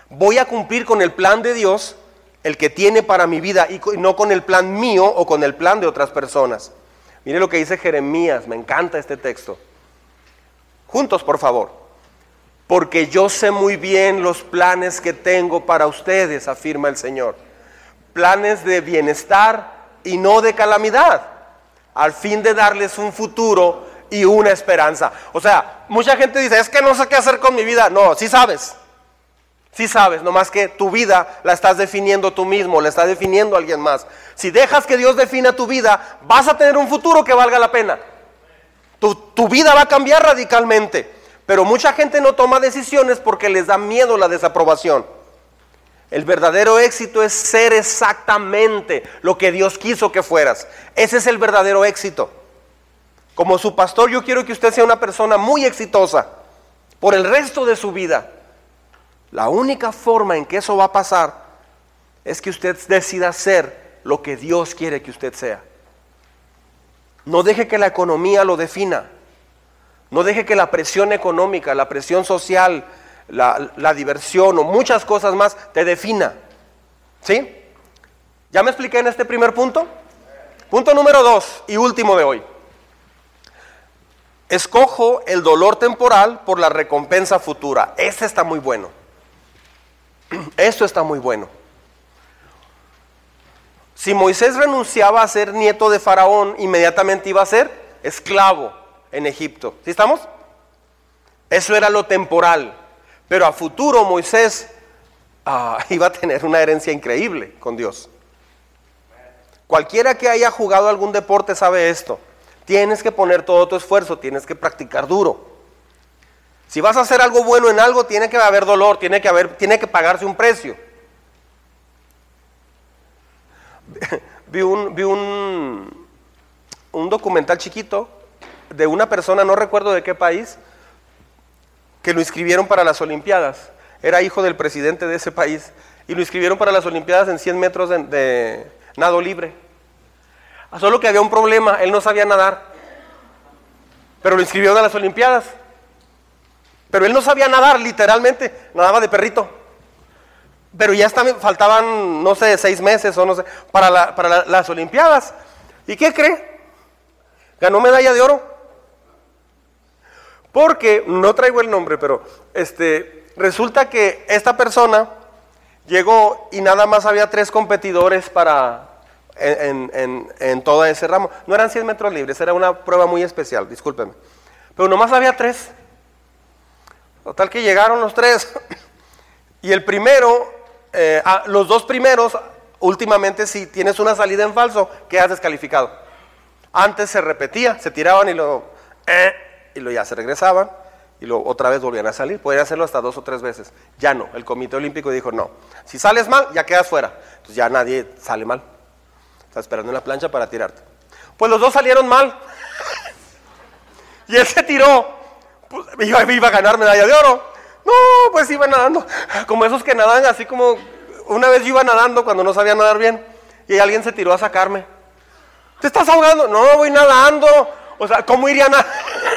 Voy a cumplir con el plan de Dios, el que tiene para mi vida, y no con el plan mío o con el plan de otras personas. Mire lo que dice Jeremías, me encanta este texto. Juntos, por favor. Porque yo sé muy bien los planes que tengo para ustedes, afirma el Señor. Planes de bienestar y no de calamidad, al fin de darles un futuro y una esperanza. O sea, mucha gente dice, es que no sé qué hacer con mi vida. No, sí sabes. Sí sabes, nomás que tu vida la estás definiendo tú mismo, la está definiendo alguien más. Si dejas que Dios defina tu vida, vas a tener un futuro que valga la pena. Tu, tu vida va a cambiar radicalmente. Pero mucha gente no toma decisiones porque les da miedo la desaprobación. El verdadero éxito es ser exactamente lo que Dios quiso que fueras. Ese es el verdadero éxito. Como su pastor, yo quiero que usted sea una persona muy exitosa por el resto de su vida. La única forma en que eso va a pasar es que usted decida ser lo que Dios quiere que usted sea. No deje que la economía lo defina. No deje que la presión económica, la presión social, la, diversión o muchas cosas más te defina. ¿Sí? ¿Ya me expliqué en este primer punto? Punto número dos y último de hoy. Escojo el dolor temporal por la recompensa futura. Este está muy bueno. Esto está muy bueno. Si Moisés renunciaba a ser nieto de Faraón, inmediatamente iba a ser esclavo en Egipto. ¿Sí estamos? Eso era lo temporal. Pero a futuro Moisés ah, iba a tener una herencia increíble con Dios. Cualquiera que haya jugado algún deporte sabe esto. Tienes que poner todo tu esfuerzo, tienes que practicar duro. Si vas a hacer algo bueno en algo, tiene que haber dolor, tiene que, haber, tiene que pagarse un precio. vi un, vi un, un documental chiquito de una persona, no recuerdo de qué país, que lo inscribieron para las Olimpiadas. Era hijo del presidente de ese país y lo inscribieron para las Olimpiadas en 100 metros de, nado libre. Solo que había un problema, él no sabía nadar, pero lo inscribieron a las Olimpiadas. Pero él no sabía nadar, literalmente, nadaba de perrito. Pero ya faltaban, no sé, seis meses o no sé, para, para las Olimpiadas. ¿Y qué cree? Ganó medalla de oro. Porque, no traigo el nombre, pero este, resulta que esta persona llegó y nada más había tres competidores para, en, en, en, todo ese ramo. No eran 100 metros libres, era una prueba muy especial, discúlpeme. Pero nomás había tres. Total que llegaron los tres. Y el primero, eh, los dos primeros, últimamente si tienes una salida en falso, quedas descalificado. Antes se repetía, se tiraban y lo, y lo ya se regresaban y lo otra vez volvían a salir. Podían hacerlo hasta dos o tres veces. Ya no. El Comité Olímpico dijo no. Si sales mal, ya quedas fuera. Entonces ya nadie sale mal. Está esperando en la plancha para tirarte. Pues los dos salieron mal. y él se tiró pues, iba, iba a ganar medalla de oro. No, pues iba nadando. Como esos que nadan así como... Una vez yo iba nadando cuando no sabía nadar bien y alguien se tiró a sacarme. ¿Te estás ahogando? No, voy nadando. O sea, ¿cómo iría nadar?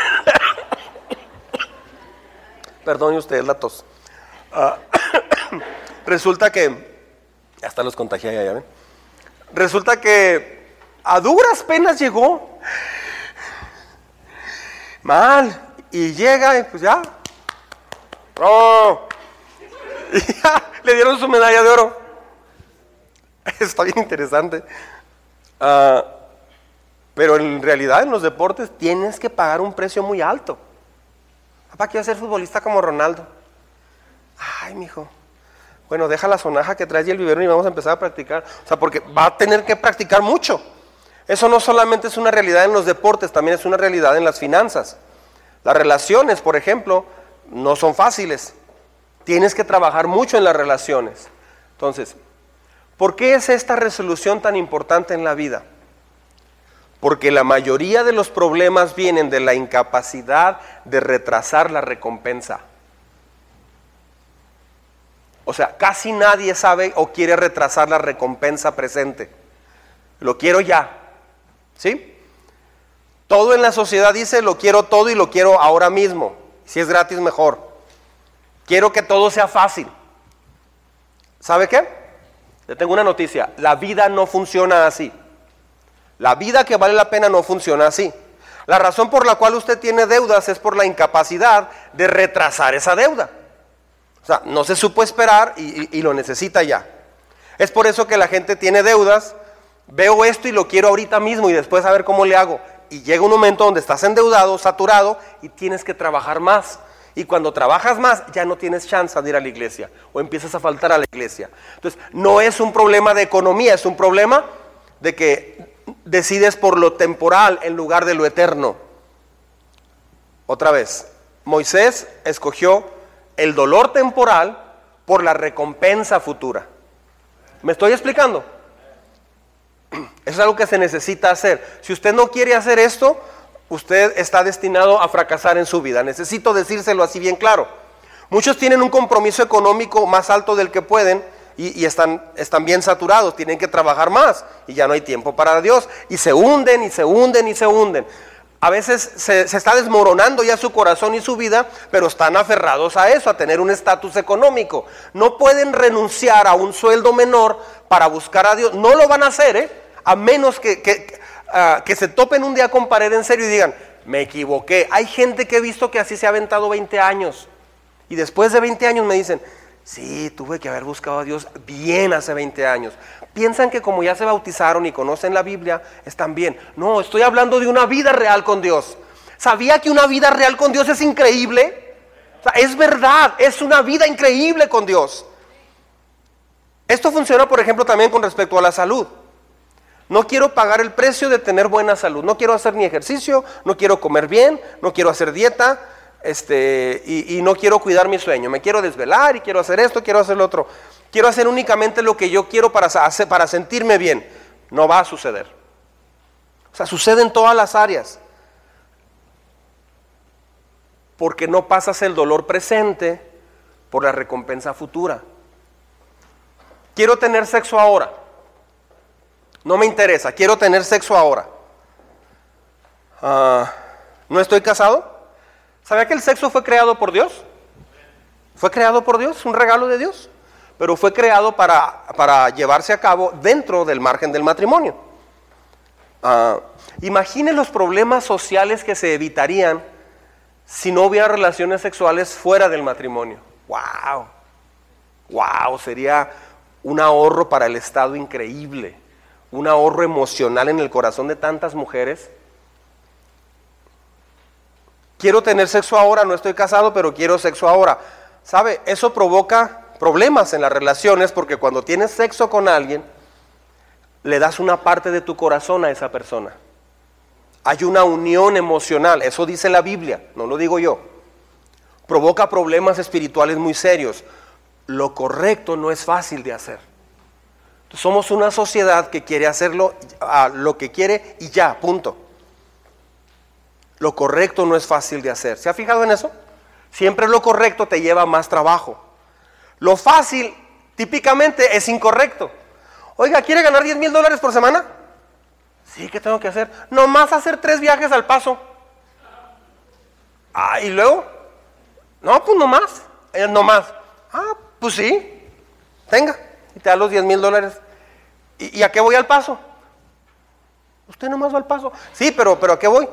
Perdón usted la tos. Ah, resulta que, hasta los contagié ven. Resulta que a duras penas llegó. Mal. Y llega y pues ya. Oh. Y ya, le dieron su medalla de oro. Está bien interesante. Ah, pero en realidad en los deportes tienes que pagar un precio muy alto. Papá, quiero ser futbolista como Ronaldo. Ay, mijo. Bueno, deja la sonaja que traes y el vivero y vamos a empezar a practicar. O sea, porque va a tener que practicar mucho. Eso no solamente es una realidad en los deportes, también es una realidad en las finanzas. Las relaciones, por ejemplo, no son fáciles. Tienes que trabajar mucho en las relaciones. Entonces, ¿por qué es esta resolución tan importante en la vida? Porque la mayoría de los problemas vienen de la incapacidad de retrasar la recompensa. O sea, casi nadie sabe o quiere retrasar la recompensa presente. Lo quiero ya. ¿Sí? Todo en la sociedad dice lo quiero todo y lo quiero ahora mismo. Si es gratis, mejor. Quiero que todo sea fácil. ¿Sabe qué? Le tengo una noticia. La vida no funciona así. La vida que vale la pena no funciona así. La razón por la cual usted tiene deudas es por la incapacidad de retrasar esa deuda. O sea, no se supo esperar y, lo necesita ya. Es por eso que la gente tiene deudas. Veo esto y lo quiero ahorita mismo y después a ver cómo le hago. Y llega un momento donde estás endeudado, saturado y tienes que trabajar más. Y cuando trabajas más ya no tienes chance de ir a la iglesia o empiezas a faltar a la iglesia. Entonces, no es un problema de economía, es un problema de que decides por lo temporal en lugar de lo eterno. Otra vez, Moisés escogió el dolor temporal por la recompensa futura. ¿Me estoy explicando? Es algo que se necesita hacer. Si usted no quiere hacer esto, usted está destinado a fracasar en su vida. Necesito decírselo así bien claro. Muchos tienen un compromiso económico más alto del que pueden y, están, están bien saturados, tienen que trabajar más y ya no hay tiempo para Dios. Y se hunden y se hunden y se hunden. A veces se, está desmoronando ya su corazón y su vida, pero están aferrados a eso, a tener un estatus económico. No pueden renunciar a un sueldo menor para buscar a Dios. No lo van a hacer, ¿eh? A menos que, que, ah, que se topen un día con pared en serio y digan, me equivoqué. Hay gente que he visto que así se ha aventado 20 años. Y después de 20 años me dicen, Sí, tuve que haber buscado a Dios bien hace 20 años. Piensan que como ya se bautizaron y conocen la Biblia, están bien. No, estoy hablando de una vida real con Dios. ¿Sabía que una vida real con Dios es increíble? es verdad, es una vida increíble con Dios. Esto funciona, por ejemplo, también con respecto a la salud. No quiero pagar el precio de tener buena salud. No quiero hacer ni ejercicio, no quiero comer bien, no quiero hacer dieta, este, y, no quiero cuidar mi sueño, me quiero desvelar y quiero hacer esto, quiero hacer lo otro. Quiero hacer únicamente lo que yo quiero para, para sentirme bien. No va a suceder. O sea, sucede en todas las áreas. Porque no pasas el dolor presente por la recompensa futura. Quiero tener sexo ahora. No me interesa, quiero tener sexo ahora. Ah, ¿No estoy casado? ¿Sabía que el sexo fue creado por Dios? Fue creado por Dios, un regalo de Dios, pero fue creado para, para llevarse a cabo dentro del margen del matrimonio. Uh, imaginen los problemas sociales que se evitarían si no hubiera relaciones sexuales fuera del matrimonio. ¡Wow! ¡Wow! Sería un ahorro para el Estado increíble, un ahorro emocional en el corazón de tantas mujeres quiero tener sexo ahora, no estoy casado, pero quiero sexo ahora. ¿Sabe? Eso provoca problemas en las relaciones porque cuando tienes sexo con alguien, le das una parte de tu corazón a esa persona. Hay una unión emocional, eso dice la Biblia, no lo digo yo. Provoca problemas espirituales muy serios. Lo correcto no es fácil de hacer. Somos una sociedad que quiere hacerlo a lo que quiere y ya, punto. Lo correcto no es fácil de hacer. ¿Se ha fijado en eso? Siempre lo correcto te lleva más trabajo. Lo fácil típicamente es incorrecto. Oiga, ¿quiere ganar 10 mil dólares por semana? Sí, ¿qué tengo que hacer? Nomás hacer tres viajes al paso. Ah, y luego, No, pues no más. Él no más. Ah, pues sí. Tenga. Y te da los 10 mil dólares. ¿Y, ¿Y a qué voy al paso? Usted nomás va al paso. Sí, pero, pero ¿a qué voy?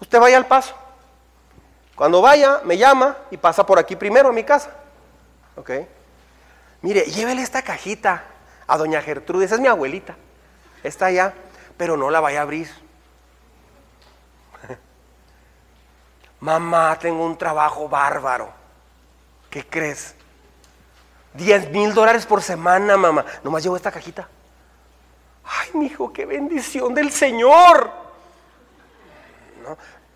Usted vaya al paso. Cuando vaya, me llama y pasa por aquí primero a mi casa. ¿Ok? Mire, llévele esta cajita a doña Gertrude. Esa es mi abuelita. Está allá, pero no la vaya a abrir. Mamá, tengo un trabajo bárbaro. ¿Qué crees? 10 mil dólares por semana, mamá. Nomás llevo esta cajita. Ay, mi hijo, qué bendición del Señor.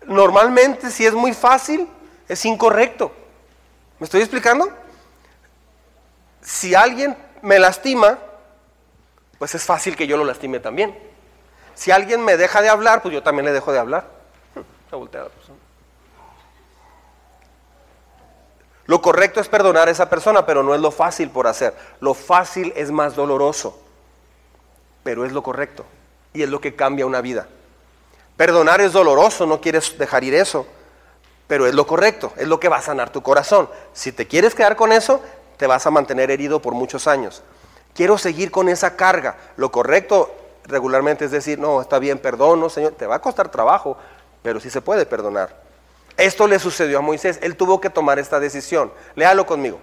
Normalmente, si es muy fácil, es incorrecto. ¿Me estoy explicando? Si alguien me lastima, pues es fácil que yo lo lastime también. Si alguien me deja de hablar, pues yo también le dejo de hablar. La persona. Lo correcto es perdonar a esa persona, pero no es lo fácil por hacer. Lo fácil es más doloroso, pero es lo correcto y es lo que cambia una vida. Perdonar es doloroso, no quieres dejar ir eso, pero es lo correcto, es lo que va a sanar tu corazón. Si te quieres quedar con eso, te vas a mantener herido por muchos años. Quiero seguir con esa carga. Lo correcto regularmente es decir, no, está bien, perdono, Señor, te va a costar trabajo, pero sí se puede perdonar. Esto le sucedió a Moisés. Él tuvo que tomar esta decisión. Léalo conmigo.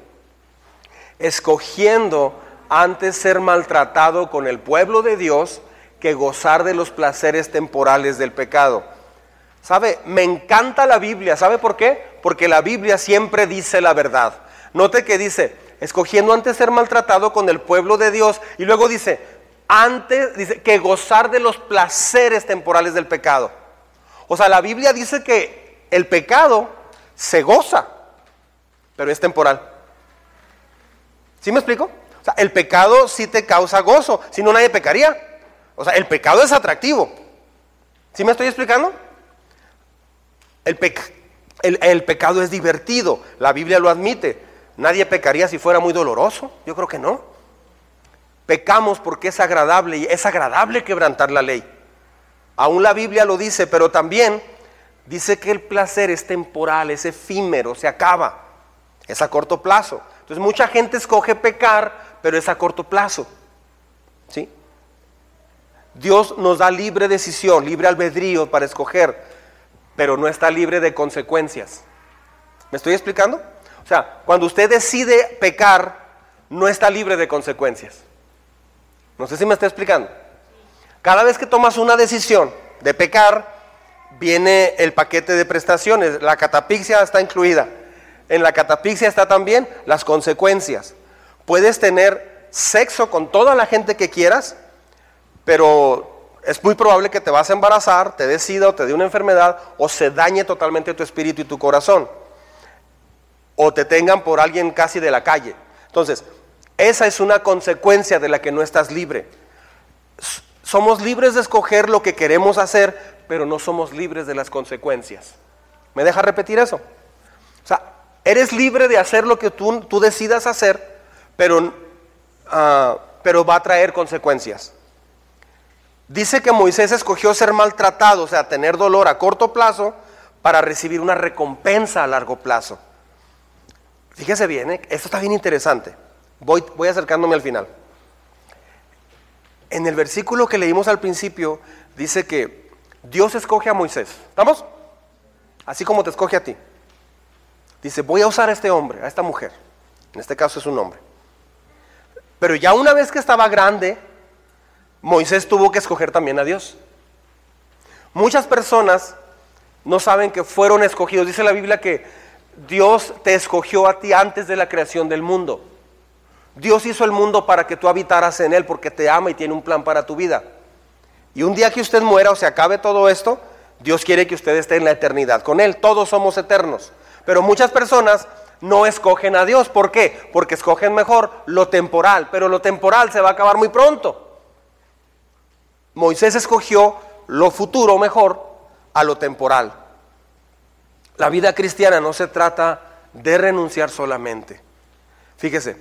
Escogiendo antes ser maltratado con el pueblo de Dios que gozar de los placeres temporales del pecado. ¿Sabe? Me encanta la Biblia. ¿Sabe por qué? Porque la Biblia siempre dice la verdad. Note que dice, escogiendo antes ser maltratado con el pueblo de Dios y luego dice, antes dice que gozar de los placeres temporales del pecado. O sea, la Biblia dice que el pecado se goza, pero es temporal. ¿Sí me explico? O sea, el pecado sí te causa gozo, si no nadie pecaría. O sea, el pecado es atractivo. ¿Sí me estoy explicando? El, el, pecado es divertido, la Biblia lo admite. Nadie pecaría si fuera muy doloroso, yo creo que no. Pecamos porque es agradable y es agradable quebrantar la ley. Aún la Biblia lo dice, pero también dice que el placer es temporal, es efímero, se acaba, es a corto plazo. Entonces mucha gente escoge pecar, pero es a corto plazo. ¿Sí? Dios nos da libre decisión, libre albedrío para escoger, pero no está libre de consecuencias. ¿Me estoy explicando? O sea, cuando usted decide pecar, no está libre de consecuencias. No sé si me está explicando. Cada vez que tomas una decisión de pecar, viene el paquete de prestaciones, la catapixia está incluida. En la catapixia está también las consecuencias. Puedes tener sexo con toda la gente que quieras, pero es muy probable que te vas a embarazar, te decida o te dé una enfermedad o se dañe totalmente tu espíritu y tu corazón. O te tengan por alguien casi de la calle. Entonces, esa es una consecuencia de la que no estás libre. Somos libres de escoger lo que queremos hacer, pero no somos libres de las consecuencias. ¿Me deja repetir eso? O sea, eres libre de hacer lo que tú, decidas hacer, pero, ah, pero va a traer consecuencias. Dice que Moisés escogió ser maltratado, o sea, tener dolor a corto plazo, para recibir una recompensa a largo plazo. Fíjese bien, ¿eh? esto está bien interesante. Voy, voy acercándome al final. En el versículo que leímos al principio, dice que Dios escoge a Moisés. ¿Estamos? Así como te escoge a ti. Dice, voy a usar a este hombre, a esta mujer. En este caso es un hombre. Pero ya una vez que estaba grande, Moisés tuvo que escoger también a Dios. Muchas personas no saben que fueron escogidos. Dice la Biblia que Dios te escogió a ti antes de la creación del mundo. Dios hizo el mundo para que tú habitaras en él porque te ama y tiene un plan para tu vida. Y un día que usted muera o se acabe todo esto, Dios quiere que usted esté en la eternidad con Él. Todos somos eternos. Pero muchas personas no escogen a Dios. ¿Por qué? Porque escogen mejor lo temporal. Pero lo temporal se va a acabar muy pronto. Moisés escogió lo futuro mejor a lo temporal. La vida cristiana no se trata de renunciar solamente. Fíjese,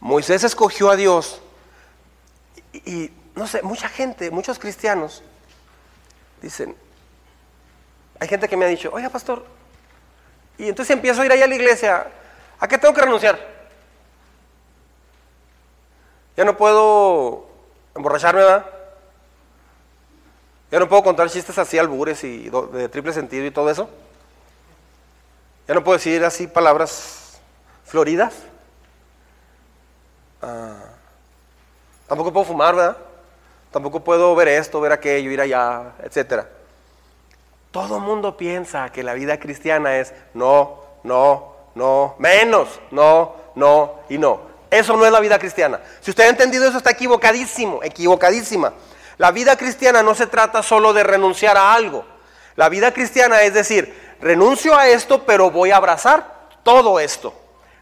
Moisés escogió a Dios y, no sé, mucha gente, muchos cristianos dicen, hay gente que me ha dicho, oiga pastor, Y entonces empiezo a ir ahí a la iglesia. ¿A qué tengo que renunciar? Ya no puedo emborracharme, ¿verdad? Ya no puedo contar chistes así albures y de triple sentido y todo eso. Ya no puedo decir así palabras floridas. Ah, tampoco puedo fumar, ¿verdad? Tampoco puedo ver esto, ver aquello, ir allá, etc. Todo mundo piensa que la vida cristiana es no, no, no, menos, no, no y no. Eso no es la vida cristiana. Si usted ha entendido eso, está equivocadísimo, equivocadísima. La vida cristiana no se trata solo de renunciar a algo. La vida cristiana es decir, renuncio a esto, pero voy a abrazar todo esto.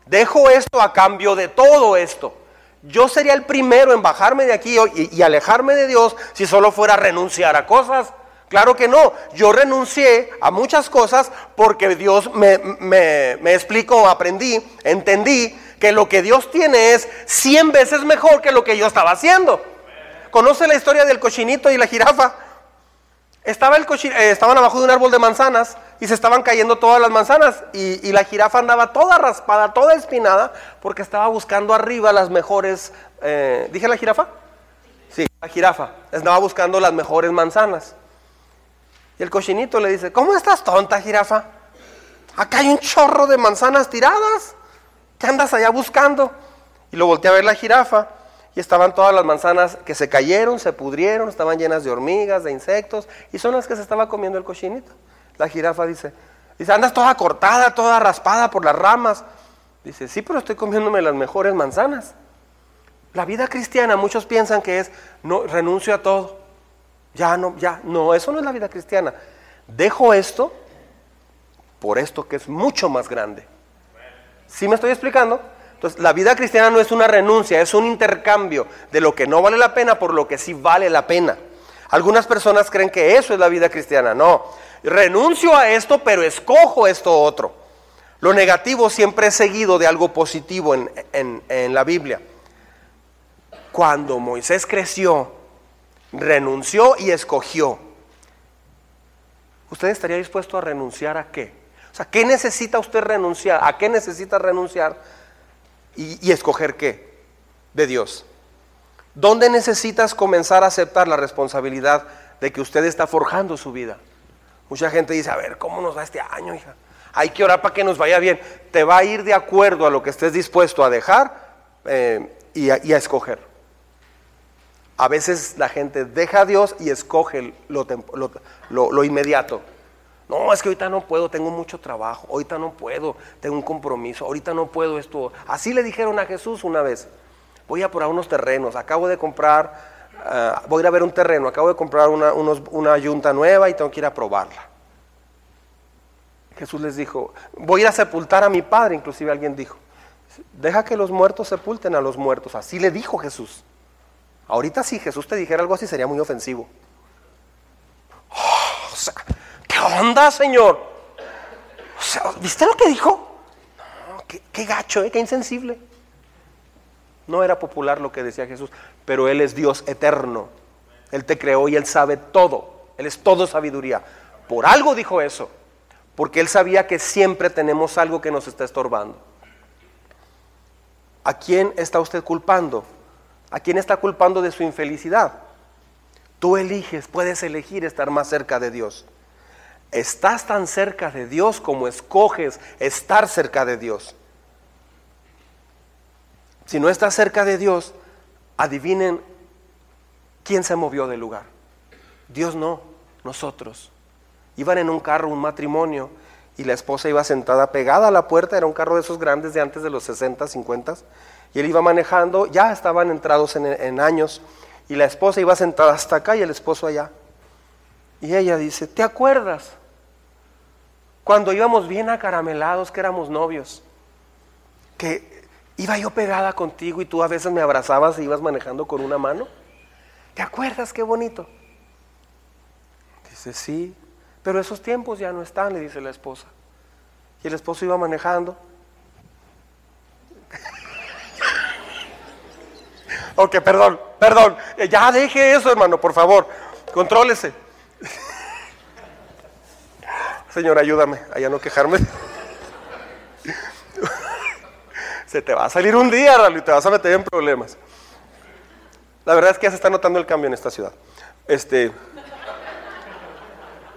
Dejo esto a cambio de todo esto. Yo sería el primero en bajarme de aquí y, alejarme de Dios si solo fuera a renunciar a cosas. Claro que no, yo renuncié a muchas cosas porque Dios me, me, me explicó, aprendí, entendí que lo que Dios tiene es 100 veces mejor que lo que yo estaba haciendo. ¿Conoce la historia del cochinito y la jirafa? Estaba el eh, estaban abajo de un árbol de manzanas y se estaban cayendo todas las manzanas y, la jirafa andaba toda raspada, toda espinada, porque estaba buscando arriba las mejores... Eh, ¿Dije la jirafa? Sí, la jirafa. Estaba buscando las mejores manzanas. Y el cochinito le dice, ¿cómo estás tonta, jirafa? Acá hay un chorro de manzanas tiradas. ¿Qué andas allá buscando? Y lo volteé a ver la jirafa y estaban todas las manzanas que se cayeron, se pudrieron, estaban llenas de hormigas, de insectos, y son las que se estaba comiendo el cochinito. La jirafa dice, dice, andas toda cortada, toda raspada por las ramas. Dice, sí, pero estoy comiéndome las mejores manzanas. La vida cristiana, muchos piensan que es, no, renuncio a todo. Ya no, ya, no, eso no es la vida cristiana. Dejo esto por esto que es mucho más grande. ¿Sí me estoy explicando? Entonces, la vida cristiana no es una renuncia, es un intercambio de lo que no vale la pena por lo que sí vale la pena. Algunas personas creen que eso es la vida cristiana. No, renuncio a esto, pero escojo esto otro. Lo negativo siempre es seguido de algo positivo en, en la Biblia. Cuando Moisés creció, renunció y escogió. ¿Usted estaría dispuesto a renunciar a qué? O sea, ¿qué necesita usted renunciar? ¿A qué necesita renunciar? ¿Y, escoger qué? De Dios. ¿Dónde necesitas comenzar a aceptar la responsabilidad de que usted está forjando su vida? Mucha gente dice, a ver, ¿cómo nos va este año, hija? Hay que orar para que nos vaya bien. Te va a ir de acuerdo a lo que estés dispuesto a dejar eh, y, a, escoger. A veces la gente deja a Dios y escoge lo inmediato. No, es que ahorita no puedo, tengo mucho trabajo, ahorita no puedo, tengo un compromiso, ahorita no puedo esto. Así le dijeron a Jesús una vez, voy a por unos terrenos, acabo de comprar, ah, voy a ir a ver un terreno, acabo de comprar una, una yunta nueva y tengo que ir a probarla. Jesús les dijo, voy a ir a sepultar a mi padre, inclusive alguien dijo, deja que los muertos sepulten a los muertos. Así le dijo Jesús. Ahorita si Jesús te dijera algo así sería muy ofensivo. O sea, ¿Qué onda, Señor? ¿Viste lo que dijo? Qué, gacho, ¿eh? qué insensible. No era popular lo que decía Jesús, pero Él es Dios eterno. Él te creó y Él sabe todo. Él es todo sabiduría. Por algo dijo eso, porque Él sabía que siempre tenemos algo que nos está estorbando. ¿A quién está usted culpando? ¿A quién está culpando de su infelicidad? Tú eliges, puedes elegir estar más cerca de Dios. Estás tan cerca de Dios como escoges estar cerca de Dios. Si no estás cerca de Dios, adivinen quién se movió del lugar. Dios no, nosotros. Iban en un carro, un matrimonio, y la esposa iba sentada pegada a la puerta, era un carro de esos grandes de antes de los 60, 50, y él iba manejando, ya estaban entrados en, años, y la esposa iba sentada hasta acá y el esposo allá. Y ella dice, ¿te acuerdas? Cuando íbamos bien acaramelados, que éramos novios, que iba yo pegada contigo y tú a veces me abrazabas y ibas manejando con una mano. ¿Te acuerdas qué bonito? Dice, sí, pero esos tiempos ya no están, le dice la esposa. Y el esposo iba manejando. ok, perdón, perdón. Ya deje eso, hermano, por favor. Contrólese. Señor, ayúdame a ya no quejarme. Se te va a salir un día, Ralo, y te vas a meter en problemas. La verdad es que ya se está notando el cambio en esta ciudad. Este,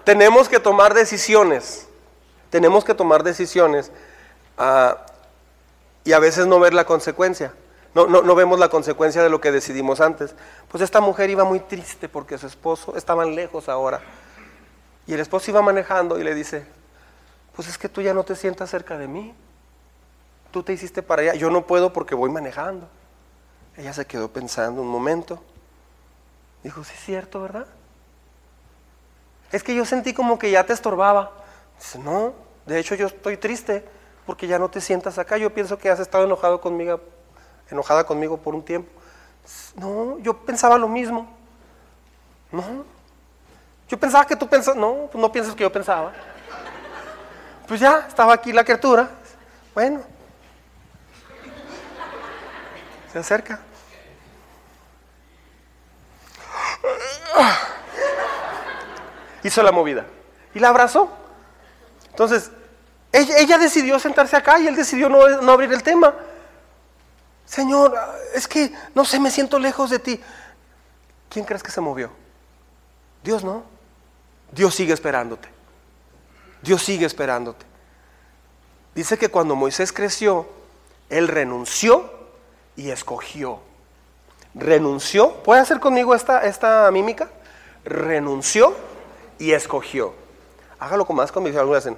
tenemos que tomar decisiones. Tenemos que tomar decisiones ah, y a veces no ver la consecuencia. No, no, no, vemos la consecuencia de lo que decidimos antes. Pues esta mujer iba muy triste porque su esposo estaban lejos ahora. Y el esposo iba manejando y le dice, pues es que tú ya no te sientas cerca de mí. Tú te hiciste para allá. Yo no puedo porque voy manejando. Ella se quedó pensando un momento. Dijo, sí es cierto, ¿verdad? Es que yo sentí como que ya te estorbaba. Dice, no, de hecho yo estoy triste porque ya no te sientas acá. Yo pienso que has estado enojado conmigo, enojada conmigo por un tiempo. No, yo pensaba lo mismo. No, yo pensaba que tú pensabas, no, pues no piensas que yo pensaba. Pues ya, estaba aquí la criatura. Bueno, se acerca. Hizo la movida y la abrazó. Entonces, ella, decidió sentarse acá y él decidió no, no abrir el tema. Señor, es que no sé, me siento lejos de ti. ¿Quién crees que se movió? Dios no. Dios sigue esperándote. Dios sigue esperándote. Dice que cuando Moisés creció, él renunció y escogió. Renunció, ¿puede hacer conmigo esta, esta mímica? Renunció y escogió. Hágalo con más convicción, algunos hacen.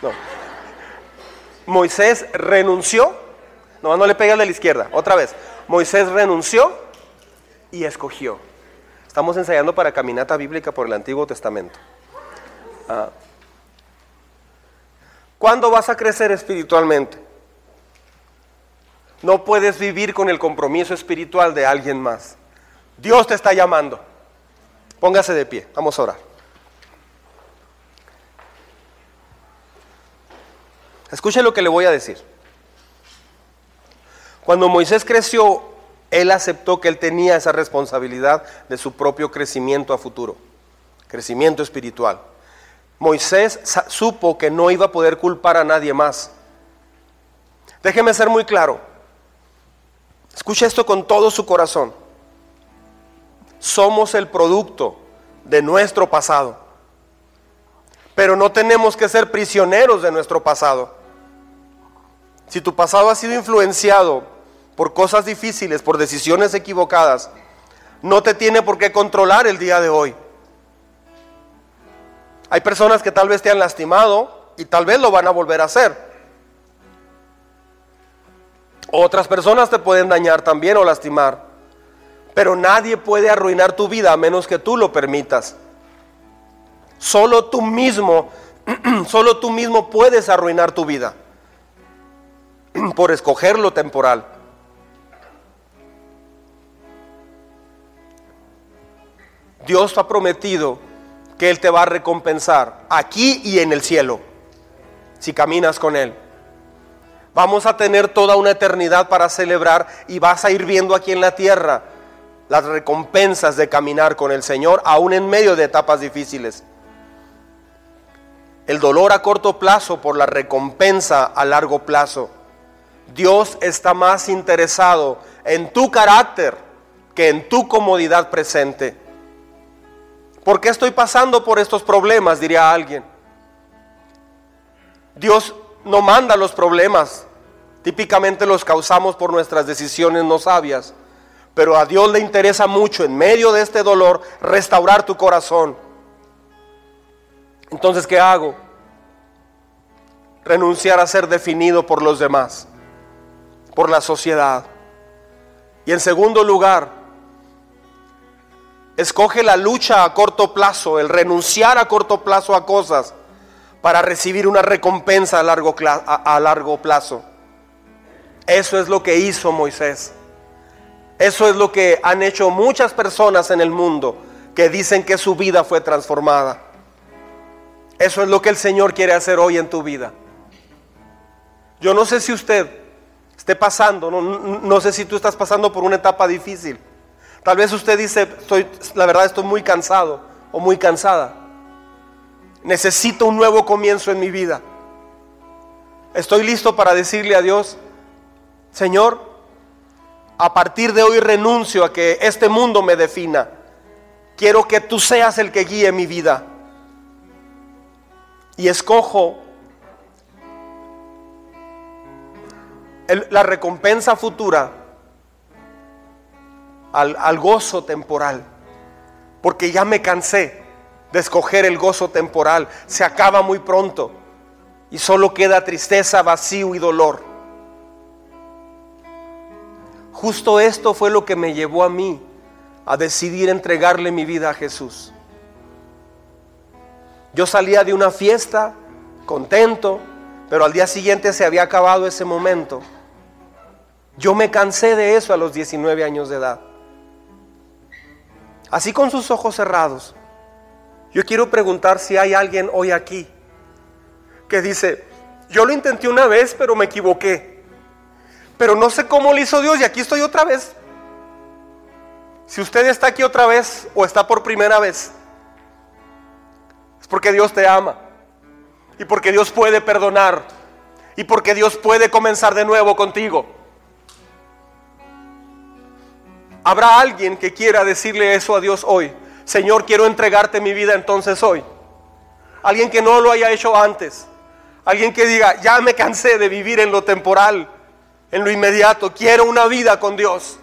No. Moisés renunció, no, no le pegas de la izquierda, otra vez. Moisés renunció y escogió. Estamos ensayando para caminata bíblica por el Antiguo Testamento. Ah. ¿Cuándo vas a crecer espiritualmente? No puedes vivir con el compromiso espiritual de alguien más. Dios te está llamando. Póngase de pie, vamos a orar. Escuche lo que le voy a decir. Cuando Moisés creció, él aceptó que él tenía esa responsabilidad de su propio crecimiento a futuro, crecimiento espiritual. Moisés supo que no iba a poder culpar a nadie más. Déjeme ser muy claro. Escuche esto con todo su corazón. Somos el producto de nuestro pasado. Pero no tenemos que ser prisioneros de nuestro pasado. Si tu pasado ha sido influenciado por cosas difíciles, por decisiones equivocadas, no te tiene por qué controlar el día de hoy. Hay personas que tal vez te han lastimado y tal vez lo van a volver a hacer. Otras personas te pueden dañar también o lastimar. Pero nadie puede arruinar tu vida a menos que tú lo permitas. Solo tú mismo, solo tú mismo puedes arruinar tu vida por escoger lo temporal. Dios ha prometido que Él te va a recompensar aquí y en el cielo, si caminas con Él. Vamos a tener toda una eternidad para celebrar y vas a ir viendo aquí en la tierra las recompensas de caminar con el Señor, aún en medio de etapas difíciles. El dolor a corto plazo por la recompensa a largo plazo. Dios está más interesado en tu carácter que en tu comodidad presente. ¿Por qué estoy pasando por estos problemas? Diría alguien. Dios no manda los problemas. Típicamente los causamos por nuestras decisiones no sabias. Pero a Dios le interesa mucho en medio de este dolor restaurar tu corazón. Entonces, ¿qué hago? Renunciar a ser definido por los demás, por la sociedad. Y en segundo lugar, Escoge la lucha a corto plazo, el renunciar a corto plazo a cosas para recibir una recompensa a largo, a largo plazo. Eso es lo que hizo Moisés. Eso es lo que han hecho muchas personas en el mundo que dicen que su vida fue transformada. Eso es lo que el Señor quiere hacer hoy en tu vida. Yo no sé si usted esté pasando, no, no sé si tú estás pasando por una etapa difícil. Tal vez usted dice, estoy, la verdad estoy muy cansado o muy cansada. Necesito un nuevo comienzo en mi vida. Estoy listo para decirle a Dios, Señor, a partir de hoy renuncio a que este mundo me defina. Quiero que tú seas el que guíe mi vida. Y escojo la recompensa futura al, al gozo temporal. Porque ya me cansé de escoger el gozo temporal. Se acaba muy pronto y solo queda tristeza, vacío y dolor. Justo esto fue lo que me llevó a mí a decidir entregarle mi vida a Jesús. Yo salía de una fiesta contento, pero al día siguiente se había acabado ese momento. Yo me cansé de eso a los 19 años de edad. Así con sus ojos cerrados, yo quiero preguntar si hay alguien hoy aquí que dice, yo lo intenté una vez, pero me equivoqué. Pero no sé cómo lo hizo Dios y aquí estoy otra vez. Si usted está aquí otra vez o está por primera vez, es porque Dios te ama y porque Dios puede perdonar y porque Dios puede comenzar de nuevo contigo. Habrá alguien que quiera decirle eso a Dios hoy. Señor, quiero entregarte mi vida entonces hoy. Alguien que no lo haya hecho antes. Alguien que diga, ya me cansé de vivir en lo temporal, en lo inmediato. Quiero una vida con Dios.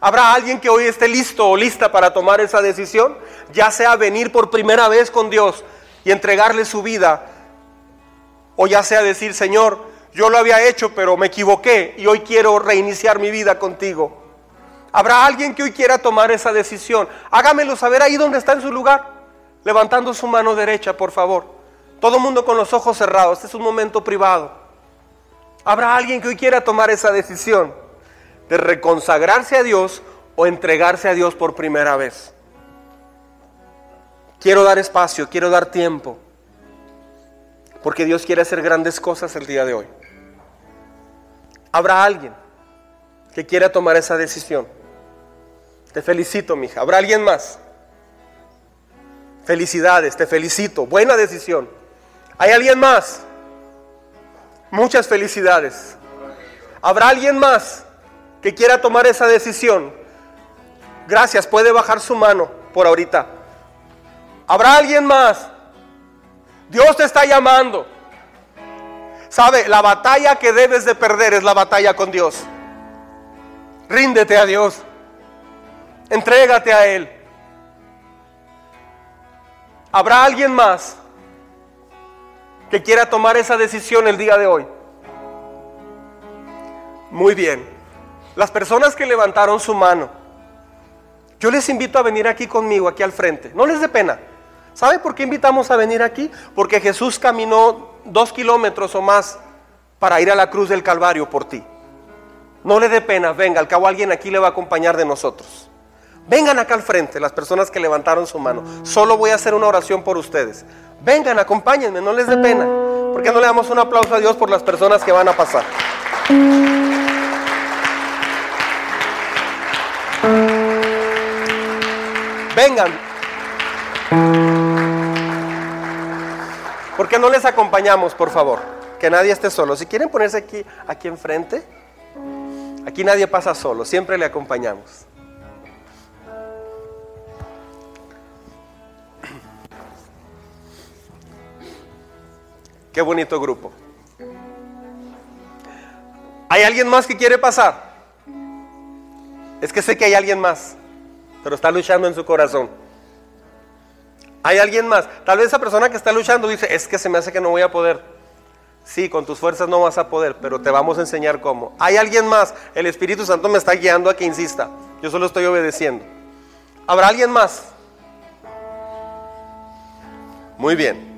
¿Habrá alguien que hoy esté listo o lista para tomar esa decisión? Ya sea venir por primera vez con Dios y entregarle su vida. O ya sea decir, Señor, yo lo había hecho, pero me equivoqué y hoy quiero reiniciar mi vida contigo. Habrá alguien que hoy quiera tomar esa decisión. Hágamelo saber ahí donde está en su lugar, levantando su mano derecha, por favor. Todo mundo con los ojos cerrados. Este es un momento privado. Habrá alguien que hoy quiera tomar esa decisión de reconsagrarse a Dios o entregarse a Dios por primera vez. Quiero dar espacio, quiero dar tiempo, porque Dios quiere hacer grandes cosas el día de hoy. Habrá alguien que quiera tomar esa decisión. Te felicito, mija. ¿Habrá alguien más? Felicidades, te felicito. Buena decisión. ¿Hay alguien más? Muchas felicidades. ¿Habrá alguien más que quiera tomar esa decisión? Gracias, puede bajar su mano por ahorita. ¿Habrá alguien más? Dios te está llamando. Sabe, la batalla que debes de perder es la batalla con Dios. Ríndete a Dios. Entrégate a Él. ¿Habrá alguien más que quiera tomar esa decisión el día de hoy? Muy bien. Las personas que levantaron su mano, yo les invito a venir aquí conmigo, aquí al frente. No les dé pena. ¿Sabe por qué invitamos a venir aquí? Porque Jesús caminó dos kilómetros o más para ir a la cruz del Calvario por ti. No le dé pena, venga, al cabo alguien aquí le va a acompañar de nosotros. Vengan acá al frente, las personas que levantaron su mano. Solo voy a hacer una oración por ustedes. Vengan, acompáñenme, no les dé pena. ¿Por qué no le damos un aplauso a Dios por las personas que van a pasar? Vengan. ¿Por qué no les acompañamos, por favor? Que nadie esté solo. Si quieren ponerse aquí, aquí enfrente, aquí nadie pasa solo, siempre le acompañamos. Qué bonito grupo. ¿Hay alguien más que quiere pasar? Es que sé que hay alguien más, pero está luchando en su corazón. ¿Hay alguien más? Tal vez esa persona que está luchando dice, es que se me hace que no voy a poder. Sí, con tus fuerzas no vas a poder, pero te vamos a enseñar cómo. ¿Hay alguien más? El Espíritu Santo me está guiando a que insista. Yo solo estoy obedeciendo. ¿Habrá alguien más? Muy bien.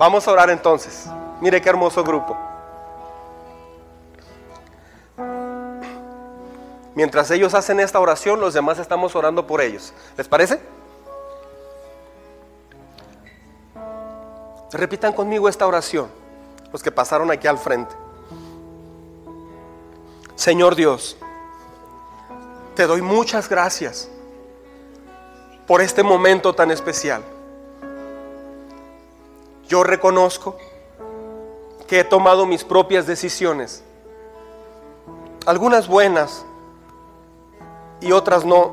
Vamos a orar entonces. Mire qué hermoso grupo. Mientras ellos hacen esta oración, los demás estamos orando por ellos. ¿Les parece? Repitan conmigo esta oración, los que pasaron aquí al frente. Señor Dios, te doy muchas gracias por este momento tan especial yo reconozco que he tomado mis propias decisiones algunas buenas y otras no,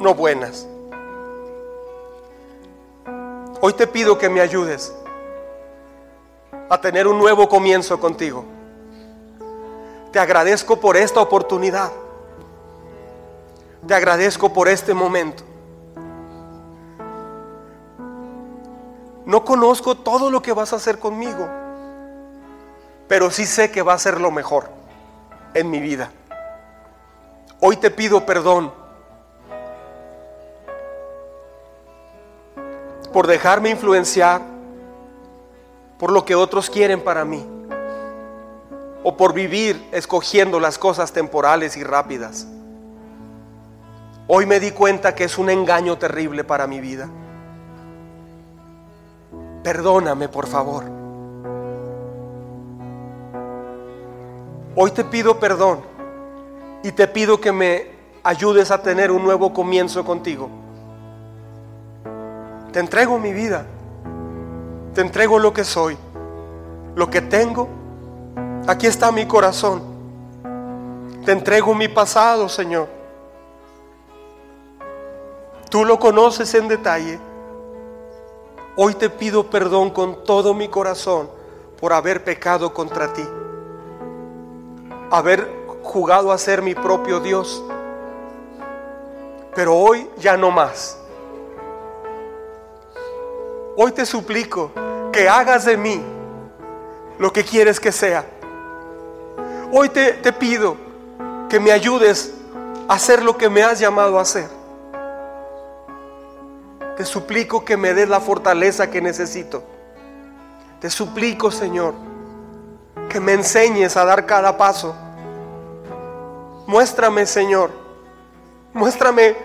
no buenas. Hoy te pido que me ayudes a tener un nuevo comienzo contigo. Te agradezco por esta oportunidad. Te agradezco por este momento. No conozco todo lo que vas a hacer conmigo, pero sí sé que va a ser lo mejor en mi vida. Hoy te pido perdón por dejarme influenciar por lo que otros quieren para mí o por vivir escogiendo las cosas temporales y rápidas. Hoy me di cuenta que es un engaño terrible para mi vida. Perdóname, por favor. Hoy te pido perdón y te pido que me ayudes a tener un nuevo comienzo contigo. Te entrego mi vida. Te entrego lo que soy, lo que tengo. Aquí está mi corazón. Te entrego mi pasado, Señor. Tú lo conoces en detalle. Hoy te pido perdón con todo mi corazón por haber pecado contra ti. Haber jugado a ser mi propio Dios. Pero hoy ya no más. Hoy te suplico que hagas de mí lo que quieres que sea. Hoy te, te pido que me ayudes a hacer lo que me has llamado a hacer. Te suplico que me des la fortaleza que necesito. Te suplico, Señor, que me enseñes a dar cada paso. Muéstrame, Señor. Muéstrame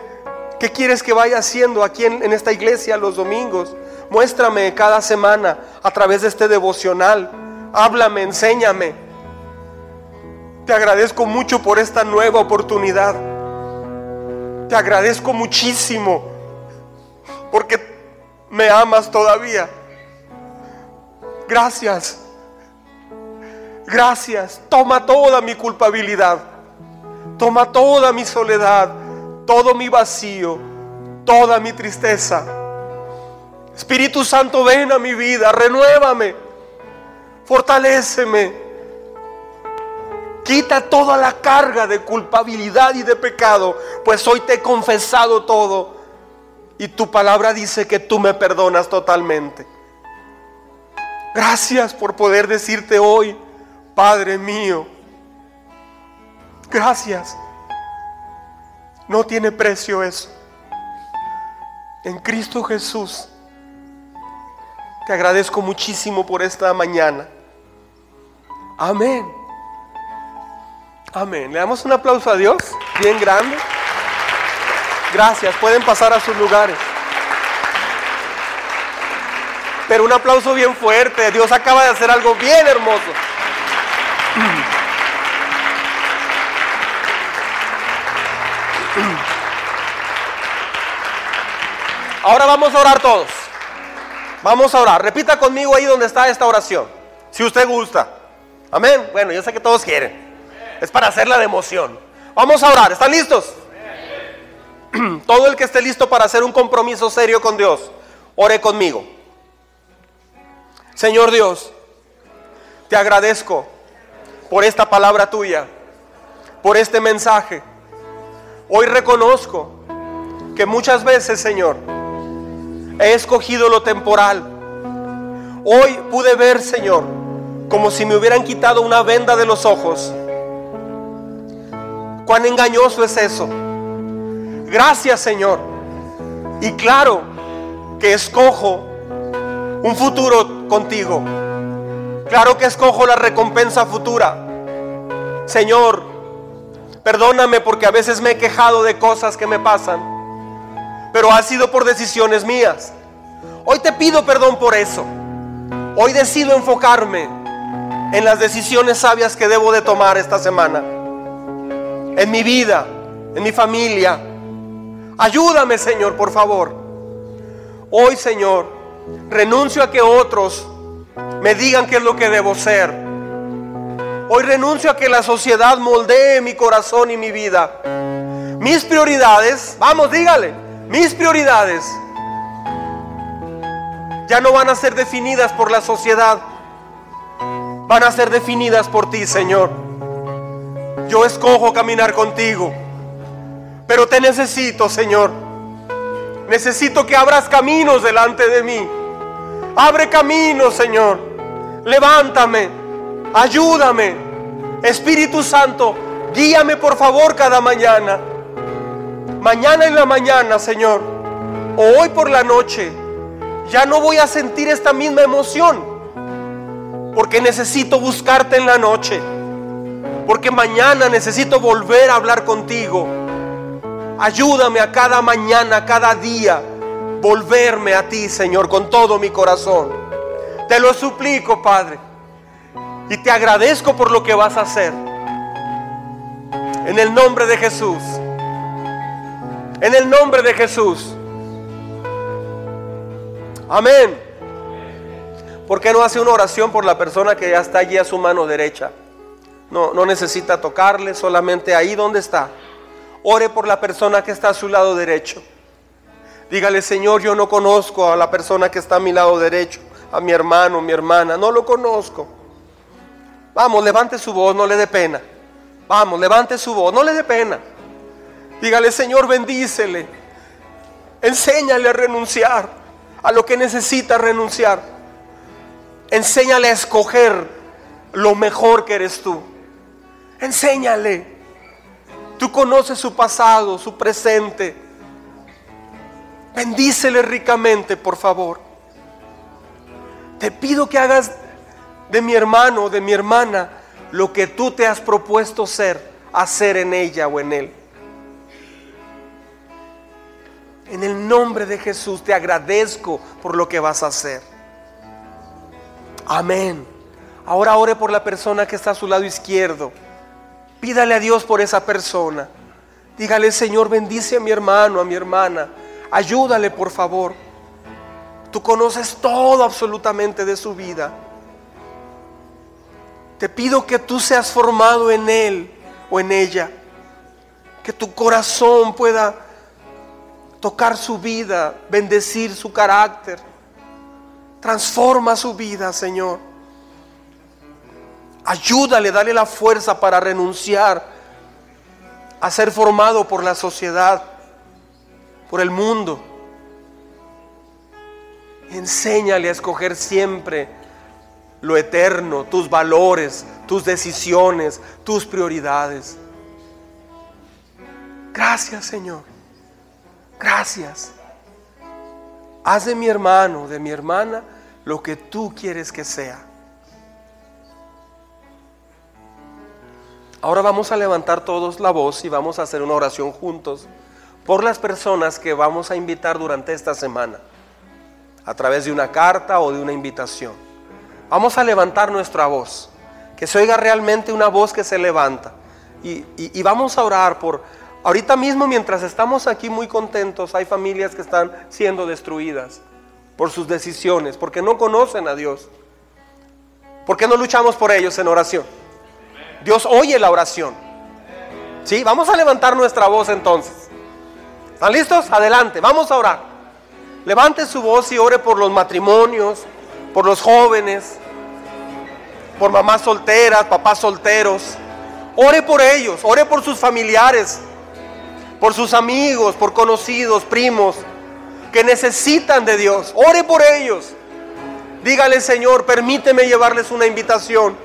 qué quieres que vaya haciendo aquí en, en esta iglesia los domingos. Muéstrame cada semana a través de este devocional. Háblame, enséñame. Te agradezco mucho por esta nueva oportunidad. Te agradezco muchísimo porque me amas todavía. Gracias. Gracias. Toma toda mi culpabilidad. Toma toda mi soledad, todo mi vacío, toda mi tristeza. Espíritu Santo, ven a mi vida, renuévame, fortaléceme. Quita toda la carga de culpabilidad y de pecado, pues hoy te he confesado todo y tu palabra dice que tú me perdonas totalmente. Gracias por poder decirte hoy, Padre mío. Gracias. No tiene precio eso. En Cristo Jesús. Te agradezco muchísimo por esta mañana. Amén. Amén. Le damos un aplauso a Dios, bien grande. Gracias, pueden pasar a sus lugares. Pero un aplauso bien fuerte. Dios acaba de hacer algo bien hermoso. Ahora vamos a orar todos. Vamos a orar. Repita conmigo ahí donde está esta oración. Si usted gusta. Amén. Bueno, yo sé que todos quieren. Es para hacerla de emoción. Vamos a orar. ¿Están listos? todo el que esté listo para hacer un compromiso serio con Dios, ore conmigo. Señor Dios, te agradezco por esta palabra tuya, por este mensaje. Hoy reconozco que muchas veces, Señor, he escogido lo temporal. Hoy pude ver, Señor, como si me hubieran quitado una venda de los ojos. Cuán engañoso es eso Gracias Señor. Y claro que escojo un futuro contigo. Claro que escojo la recompensa futura. Señor, perdóname porque a veces me he quejado de cosas que me pasan, pero ha sido por decisiones mías. Hoy te pido perdón por eso. Hoy decido enfocarme en las decisiones sabias que debo de tomar esta semana. En mi vida, en mi familia, Ayúdame, Señor, por favor. Hoy, Señor, renuncio a que otros me digan qué es lo que debo ser. Hoy renuncio a que la sociedad moldee mi corazón y mi vida. Mis prioridades, vamos, dígale, mis prioridades ya no van a ser definidas por la sociedad, van a ser definidas por ti, Señor. Yo escojo caminar contigo, pero te necesito, Señor. Necesito que abras caminos delante de mí. Abre caminos, Señor. Levántame, ayúdame. Espíritu Santo, guíame por favor cada mañana. Mañana en la mañana, Señor, o hoy por la noche ya no voy a sentir esta misma emoción. Porque necesito buscarte en la noche. Porque mañana necesito volver a hablar contigo. Ayúdame a cada mañana, cada día, volverme a ti, Señor, con todo mi corazón. Te lo suplico, Padre. Y te agradezco por lo que vas a hacer. En el nombre de Jesús. En el nombre de Jesús. Amén. ¿Por qué no hace una oración por la persona que ya está allí a su mano derecha? No, no necesita tocarle, solamente ahí donde está. Ore por la persona que está a su lado derecho. Dígale, Señor, yo no conozco a la persona que está a mi lado derecho, a mi hermano, mi hermana, no lo conozco. Vamos, levante su voz, no le dé pena. Vamos, levante su voz, no le dé pena. Dígale, Señor, bendícele. Enséñale a renunciar a lo que necesita renunciar. Enséñale a escoger lo mejor que eres tú. Enséñale. Tú conoces su pasado, su presente. Bendícele ricamente, por favor. Te pido que hagas de mi hermano o de mi hermana lo que tú te has propuesto ser, hacer en ella o en él. En el nombre de Jesús te agradezco por lo que vas a hacer. Amén. Ahora ore por la persona que está a su lado izquierdo. Pídale a Dios por esa persona. Dígale, Señor, bendice a mi hermano, a mi hermana. Ayúdale, por favor. Tú conoces todo absolutamente de su vida. Te pido que tú seas formado en él o en ella. Que tu corazón pueda tocar su vida, bendecir su carácter. Transforma su vida, Señor. Ayúdale, dale la fuerza para renunciar a ser formado por la sociedad, por el mundo. Enséñale a escoger siempre lo eterno, tus valores, tus decisiones, tus prioridades. Gracias, Señor. Gracias. Haz de mi hermano, de mi hermana, lo que tú quieres que sea. Ahora vamos a levantar todos la voz y vamos a hacer una oración juntos por las personas que vamos a invitar durante esta semana, a través de una carta o de una invitación. Vamos a levantar nuestra voz, que se oiga realmente una voz que se levanta. Y, y vamos a orar por Ahorita mismo, mientras estamos aquí muy contentos, hay familias que están siendo destruidas por sus decisiones, porque no conocen a Dios. ¿Por qué no luchamos por ellos en oración? Dios oye la oración. ¿Sí? Vamos a levantar nuestra voz entonces. ¿Están listos? Adelante, vamos a orar. Levante su voz y ore por los matrimonios, por los jóvenes, por mamás solteras, papás solteros. Ore por ellos, ore por sus familiares por sus amigos, por conocidos, primos, que necesitan de Dios. Ore por ellos. Dígale, Señor, permíteme llevarles una invitación.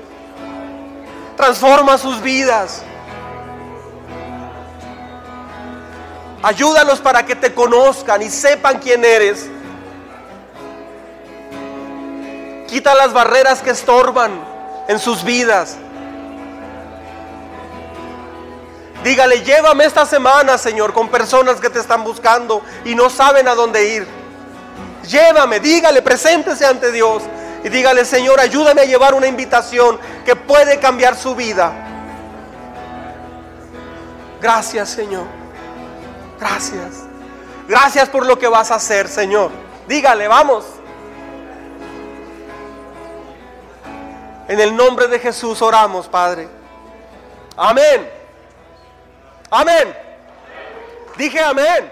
Transforma sus vidas. Ayúdalos para que te conozcan y sepan quién eres. Quita las barreras que estorban en sus vidas. Dígale, llévame esta semana, Señor, con personas que te están buscando y no saben a dónde ir. Llévame, dígale, preséntese ante Dios y dígale, Señor, ayúdame a llevar una invitación que puede cambiar su vida. Gracias, Señor. Gracias. Gracias por lo que vas a hacer, Señor. Dígale, vamos. En el nombre de Jesús oramos, Padre. Amén. Amén. Dije amén.